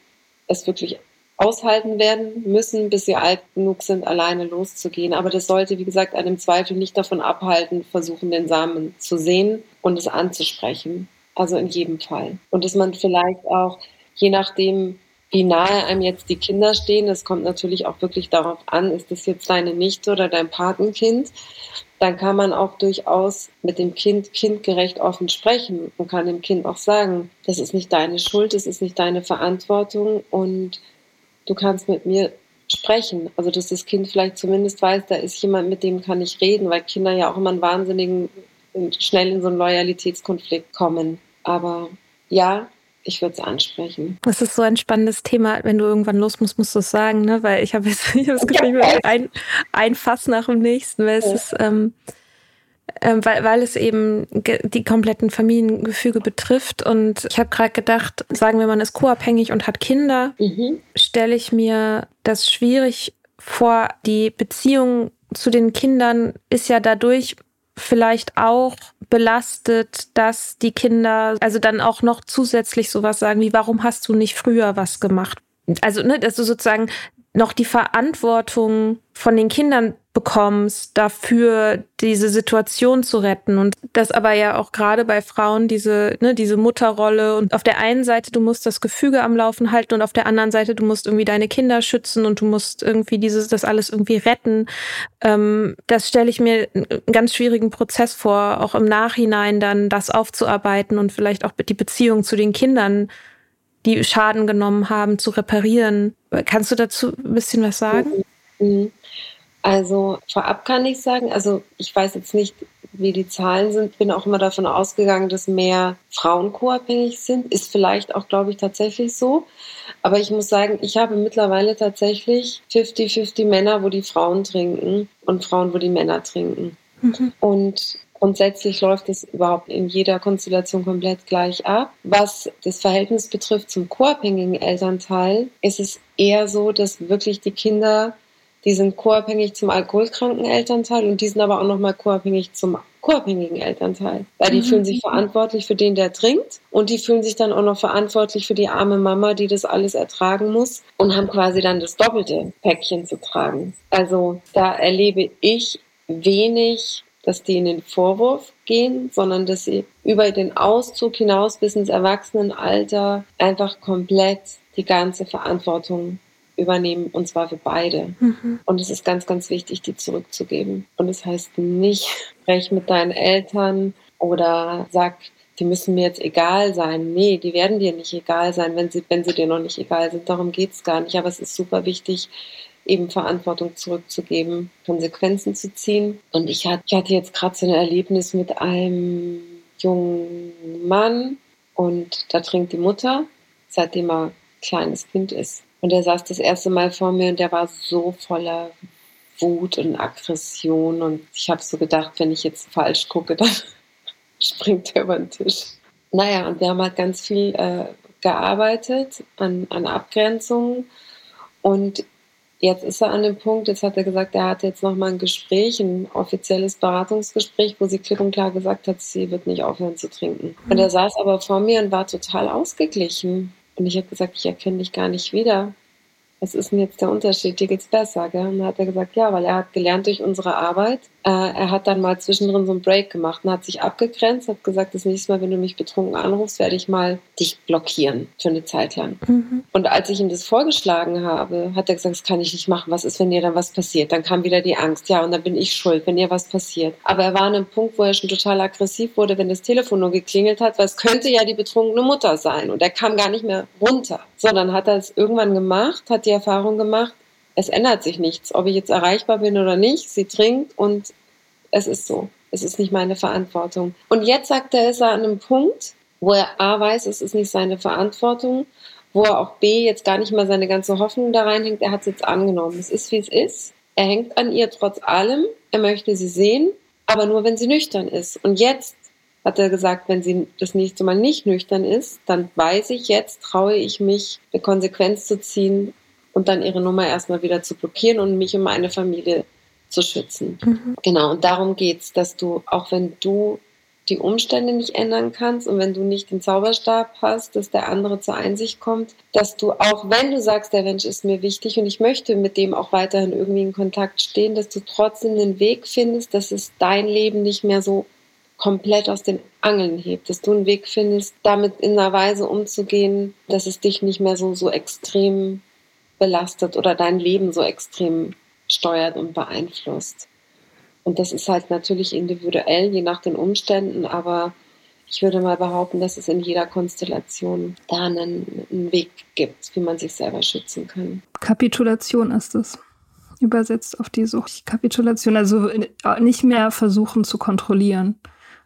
es wirklich aushalten werden müssen, bis sie alt genug sind, alleine loszugehen. Aber das sollte, wie gesagt, einem Zweifel nicht davon abhalten, versuchen, den Samen zu sehen und es anzusprechen. Also in jedem Fall. Und dass man vielleicht auch, je nachdem, wie nahe einem jetzt die Kinder stehen, das kommt natürlich auch wirklich darauf an, ist das jetzt deine Nichte oder dein Patenkind, dann kann man auch durchaus mit dem Kind kindgerecht offen sprechen und kann dem Kind auch sagen, das ist nicht deine Schuld, das ist nicht deine Verantwortung und du kannst mit mir sprechen. Also dass das Kind vielleicht zumindest weiß, da ist jemand, mit dem kann ich reden, weil Kinder ja auch immer einen wahnsinnigen, schnell in so einen Loyalitätskonflikt kommen. Aber ja, ich würde es ansprechen. Das ist so ein spannendes Thema. Wenn du irgendwann los musst, musst du es sagen, ne? Weil ich habe jetzt ich hab das Gefühl, ja. ein, ein Fass nach dem nächsten, weil es ja. ist, ähm, ähm, weil, weil es eben die kompletten Familiengefüge betrifft. Und ich habe gerade gedacht, sagen wir, man ist co-abhängig und hat Kinder, mhm. stelle ich mir das schwierig vor. Die Beziehung zu den Kindern ist ja dadurch vielleicht auch belastet, dass die Kinder also dann auch noch zusätzlich sowas sagen wie, warum hast du nicht früher was gemacht? Also, ne, du sozusagen noch die Verantwortung von den Kindern bekommst, dafür diese Situation zu retten. Und das aber ja auch gerade bei Frauen diese, ne, diese Mutterrolle. Und auf der einen Seite, du musst das Gefüge am Laufen halten und auf der anderen Seite, du musst irgendwie deine Kinder schützen und du musst irgendwie dieses, das alles irgendwie retten. Ähm, das stelle ich mir einen ganz schwierigen Prozess vor, auch im Nachhinein dann das aufzuarbeiten und vielleicht auch die Beziehung zu den Kindern die Schaden genommen haben, zu reparieren. Kannst du dazu ein bisschen was sagen? Mhm. Also vorab kann ich sagen, also ich weiß jetzt nicht, wie die Zahlen sind, bin auch immer davon ausgegangen, dass mehr Frauen co-abhängig sind. Ist vielleicht auch, glaube ich, tatsächlich so. Aber ich muss sagen, ich habe mittlerweile tatsächlich 50-50 Männer, wo die Frauen trinken und Frauen, wo die Männer trinken. Mhm. Und Grundsätzlich läuft es überhaupt in jeder Konstellation komplett gleich ab. Was das Verhältnis betrifft zum co-abhängigen Elternteil, ist es eher so, dass wirklich die Kinder, die sind co-abhängig zum alkoholkranken Elternteil und die sind aber auch nochmal co-abhängig zum co-abhängigen Elternteil. Weil die mhm. fühlen sich verantwortlich für den, der trinkt und die fühlen sich dann auch noch verantwortlich für die arme Mama, die das alles ertragen muss und haben quasi dann das doppelte Päckchen zu tragen. Also da erlebe ich wenig dass die in den Vorwurf gehen, sondern dass sie über den Auszug hinaus bis ins Erwachsenenalter einfach komplett die ganze Verantwortung übernehmen und zwar für beide. Mhm. Und es ist ganz, ganz wichtig, die zurückzugeben. Und es das heißt nicht, sprech mit deinen Eltern oder sag, die müssen mir jetzt egal sein. Nee, die werden dir nicht egal sein, wenn sie, wenn sie dir noch nicht egal sind. Darum geht's gar nicht. Aber es ist super wichtig, eben Verantwortung zurückzugeben, Konsequenzen zu ziehen. Und ich hatte, jetzt gerade so ein Erlebnis mit einem jungen Mann und da trinkt die Mutter, seitdem er kleines Kind ist. Und er saß das erste Mal vor mir und der war so voller Wut und Aggression und ich habe so gedacht, wenn ich jetzt falsch gucke, dann springt er über den Tisch. Naja, und wir haben halt ganz viel äh, gearbeitet an, an Abgrenzungen und Jetzt ist er an dem Punkt, jetzt hat er gesagt, er hat jetzt nochmal ein Gespräch, ein offizielles Beratungsgespräch, wo sie klipp und klar gesagt hat, sie wird nicht aufhören zu trinken. Und er saß aber vor mir und war total ausgeglichen. Und ich habe gesagt, ich erkenne dich gar nicht wieder. Was ist denn jetzt der Unterschied? Dir geht's besser, gell? Und dann hat er gesagt, ja, weil er hat gelernt durch unsere Arbeit, er hat dann mal zwischendrin so einen Break gemacht und hat sich abgegrenzt, hat gesagt, das nächste Mal, wenn du mich betrunken anrufst, werde ich mal dich blockieren für eine Zeit lang. Mhm. Und als ich ihm das vorgeschlagen habe, hat er gesagt, das kann ich nicht machen. Was ist, wenn dir dann was passiert? Dann kam wieder die Angst. Ja, und dann bin ich schuld, wenn dir was passiert. Aber er war an einem Punkt, wo er schon total aggressiv wurde, wenn das Telefon nur geklingelt hat, weil es könnte ja die betrunkene Mutter sein. Und er kam gar nicht mehr runter. So, dann hat er es irgendwann gemacht, hat die Erfahrung gemacht, es ändert sich nichts, ob ich jetzt erreichbar bin oder nicht. Sie trinkt und es ist so. Es ist nicht meine Verantwortung. Und jetzt sagt er, ist er an einem Punkt, wo er A weiß, es ist nicht seine Verantwortung, wo er auch B jetzt gar nicht mal seine ganze Hoffnung da reinhängt. Er hat es jetzt angenommen. Es ist, wie es ist. Er hängt an ihr trotz allem. Er möchte sie sehen, aber nur, wenn sie nüchtern ist. Und jetzt hat er gesagt, wenn sie das nächste Mal nicht nüchtern ist, dann weiß ich jetzt, traue ich mich, eine Konsequenz zu ziehen und dann ihre Nummer erstmal wieder zu blockieren und mich und meine Familie zu schützen. Mhm. Genau, und darum geht's, dass du, auch wenn du die Umstände nicht ändern kannst und wenn du nicht den Zauberstab hast, dass der andere zur Einsicht kommt, dass du auch wenn du sagst, der Mensch ist mir wichtig und ich möchte mit dem auch weiterhin irgendwie in Kontakt stehen, dass du trotzdem den Weg findest, dass es dein Leben nicht mehr so komplett aus den Angeln hebt, dass du einen Weg findest, damit in einer Weise umzugehen, dass es dich nicht mehr so, so extrem belastet oder dein Leben so extrem steuert und beeinflusst. Und das ist halt natürlich individuell, je nach den Umständen, aber ich würde mal behaupten, dass es in jeder Konstellation da einen, einen Weg gibt, wie man sich selber schützen kann. Kapitulation ist es übersetzt auf die Sucht. Kapitulation, also nicht mehr versuchen zu kontrollieren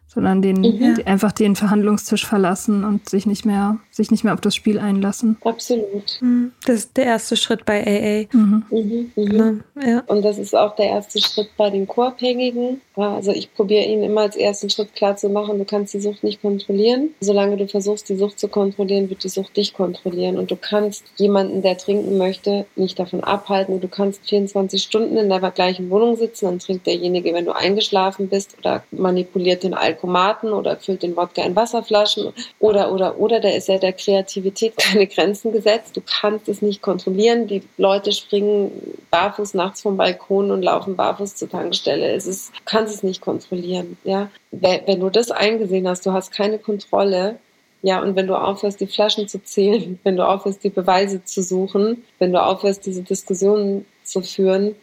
sondern den, mhm. einfach den Verhandlungstisch verlassen und sich nicht mehr, sich nicht mehr auf das Spiel einlassen. Absolut. Mhm. Das ist der erste Schritt bei AA. Mhm. Mhm, mhm. Ja. Und das ist auch der erste Schritt bei den Co-Abhängigen. Also ich probiere ihnen immer als ersten Schritt klar zu machen, du kannst die Sucht nicht kontrollieren. Solange du versuchst, die Sucht zu kontrollieren, wird die Sucht dich kontrollieren. Und du kannst jemanden, der trinken möchte, nicht davon abhalten. Du kannst 24 Stunden in der gleichen Wohnung sitzen, dann trinkt derjenige, wenn du eingeschlafen bist oder manipuliert den Alkohol Alkomaten oder füllt den Wodka in Wasserflaschen oder, oder, oder, da ist ja der Kreativität keine Grenzen gesetzt. Du kannst es nicht kontrollieren. Die Leute springen barfuß nachts vom Balkon und laufen barfuß zur Tankstelle. Es ist, du kannst es nicht kontrollieren, ja. Wenn du das eingesehen hast, du hast keine Kontrolle, ja, und wenn du aufhörst, die Flaschen zu zählen, wenn du aufhörst, die Beweise zu suchen, wenn du aufhörst, diese Diskussionen zu führen,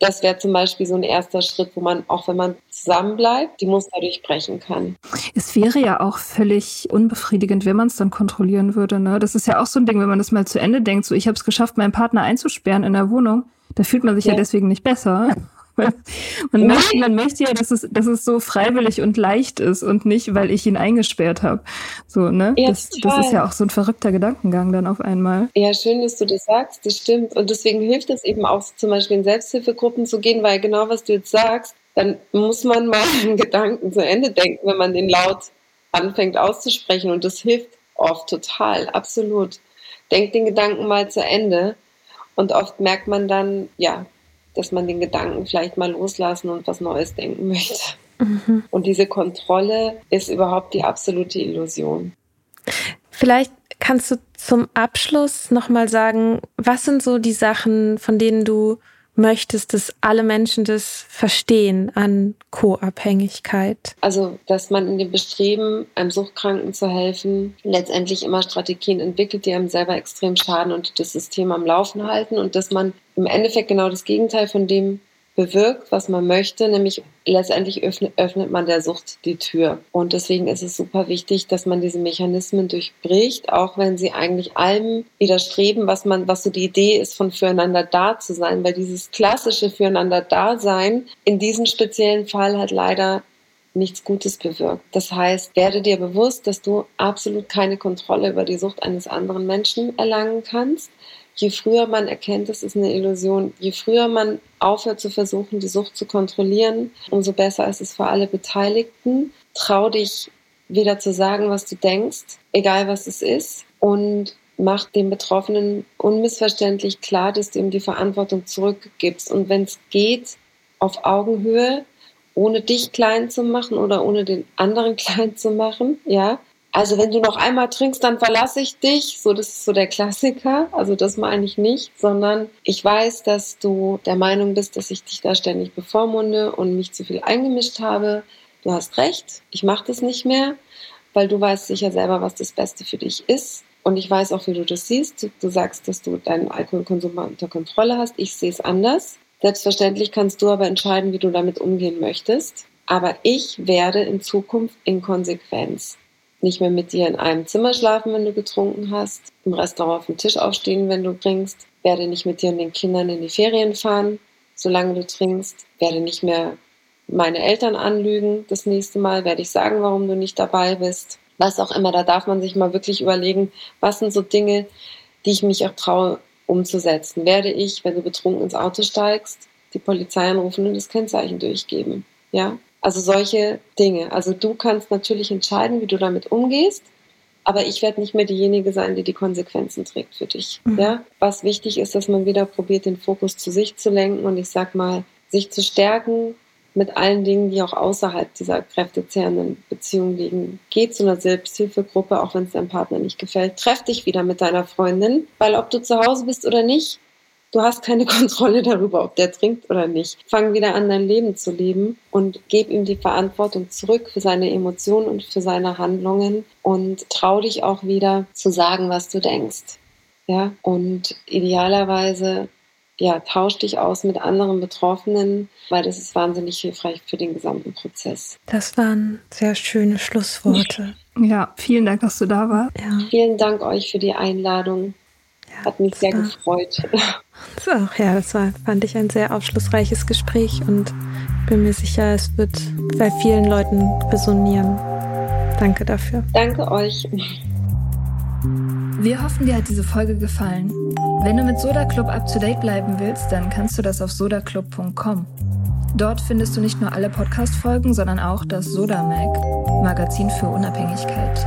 das wäre zum Beispiel so ein erster Schritt, wo man, auch wenn man zusammenbleibt, die Muster durchbrechen kann. Es wäre ja auch völlig unbefriedigend, wenn man es dann kontrollieren würde. Ne? Das ist ja auch so ein Ding, wenn man das mal zu Ende denkt, so ich habe es geschafft, meinen Partner einzusperren in der Wohnung, da fühlt man sich ja, ja deswegen nicht besser. man, möchte, man möchte ja, dass es, dass es so freiwillig und leicht ist und nicht, weil ich ihn eingesperrt habe. So, ne? Ja, das, das ist ja auch so ein verrückter Gedankengang dann auf einmal. Ja, schön, dass du das sagst, das stimmt. Und deswegen hilft es eben auch, zum Beispiel in Selbsthilfegruppen zu gehen, weil genau was du jetzt sagst, dann muss man mal einen Gedanken zu Ende denken, wenn man den laut anfängt auszusprechen. Und das hilft oft total, absolut. Denk den Gedanken mal zu Ende. Und oft merkt man dann, ja, dass man den Gedanken vielleicht mal loslassen und was Neues denken möchte. Mhm. Und diese Kontrolle ist überhaupt die absolute Illusion. Vielleicht kannst du zum Abschluss nochmal sagen, was sind so die Sachen, von denen du möchtest, dass alle Menschen das verstehen an Co-Abhängigkeit? Also, dass man in dem Bestreben, einem Suchtkranken zu helfen, letztendlich immer Strategien entwickelt, die einem selber extrem schaden und das System am Laufen halten und dass man im Endeffekt genau das Gegenteil von dem bewirkt, was man möchte, nämlich letztendlich öffnet, öffnet man der Sucht die Tür. Und deswegen ist es super wichtig, dass man diese Mechanismen durchbricht, auch wenn sie eigentlich allem widerstreben, was man, was so die Idee ist, von füreinander da zu sein, weil dieses klassische füreinander da sein in diesem speziellen Fall hat leider nichts Gutes bewirkt. Das heißt, werde dir bewusst, dass du absolut keine Kontrolle über die Sucht eines anderen Menschen erlangen kannst je früher man erkennt, es ist eine Illusion, je früher man aufhört zu versuchen, die Sucht zu kontrollieren, umso besser ist es für alle Beteiligten. Trau dich wieder zu sagen, was du denkst, egal was es ist, und mach dem Betroffenen unmissverständlich klar, dass du ihm die Verantwortung zurückgibst. Und wenn es geht, auf Augenhöhe, ohne dich klein zu machen oder ohne den anderen klein zu machen, ja, Also wenn du noch einmal trinkst, dann verlasse ich dich. So, das ist so der Klassiker. Also das meine ich nicht, sondern ich weiß, dass du der Meinung bist, dass ich dich da ständig bevormunde und mich zu viel eingemischt habe. Du hast recht, ich mache das nicht mehr, weil du weißt sicher selber, was das Beste für dich ist. Und ich weiß auch, wie du das siehst. Du sagst, dass du deinen Alkoholkonsum unter Kontrolle hast. Ich sehe es anders. Selbstverständlich kannst du aber entscheiden, wie du damit umgehen möchtest. Aber ich werde in Zukunft in Konsequenz nicht mehr mit dir in einem Zimmer schlafen, wenn du getrunken hast, im Restaurant auf dem Tisch aufstehen, wenn du trinkst, werde nicht mit dir und den Kindern in die Ferien fahren, solange du trinkst, werde nicht mehr meine Eltern anlügen das nächste Mal, werde ich sagen, warum du nicht dabei bist. Was auch immer, da darf man sich mal wirklich überlegen, was sind so Dinge, die ich mich auch traue umzusetzen. Werde ich, wenn du betrunken ins Auto steigst, die Polizei anrufen und das Kennzeichen durchgeben? Ja? Also solche Dinge. Also du kannst natürlich entscheiden, wie du damit umgehst, aber ich werde nicht mehr diejenige sein, die die Konsequenzen trägt für dich. Mhm. Ja? Was wichtig ist, dass man wieder probiert, den Fokus zu sich zu lenken und ich sag mal, sich zu stärken mit allen Dingen, die auch außerhalb dieser kräftezehrenden Beziehung liegen. Geh zu einer Selbsthilfegruppe, auch wenn es deinem Partner nicht gefällt. Treff dich wieder mit deiner Freundin, weil ob du zu Hause bist oder nicht, Du hast keine Kontrolle darüber, ob der trinkt oder nicht. Fang wieder an, dein Leben zu leben und gib ihm die Verantwortung zurück für seine Emotionen und für seine Handlungen und trau dich auch wieder zu sagen, was du denkst. Ja, und idealerweise ja, tausch dich aus mit anderen Betroffenen, weil das ist wahnsinnig hilfreich für den gesamten Prozess. Das waren sehr schöne Schlussworte. Ja, vielen Dank, dass du da warst. Ja. Vielen Dank euch für die Einladung. Hat mich sehr war, gefreut. So, ja, das war, fand ich ein sehr aufschlussreiches Gespräch und bin mir sicher, es wird bei vielen Leuten resonieren. Danke dafür. Danke euch. Wir hoffen, dir hat diese Folge gefallen. Wenn du mit Soda Club up to date bleiben willst, dann kannst du das auf sodaclub.com. Dort findest du nicht nur alle Podcast-Folgen, sondern auch das Soda Mag, Magazin für Unabhängigkeit.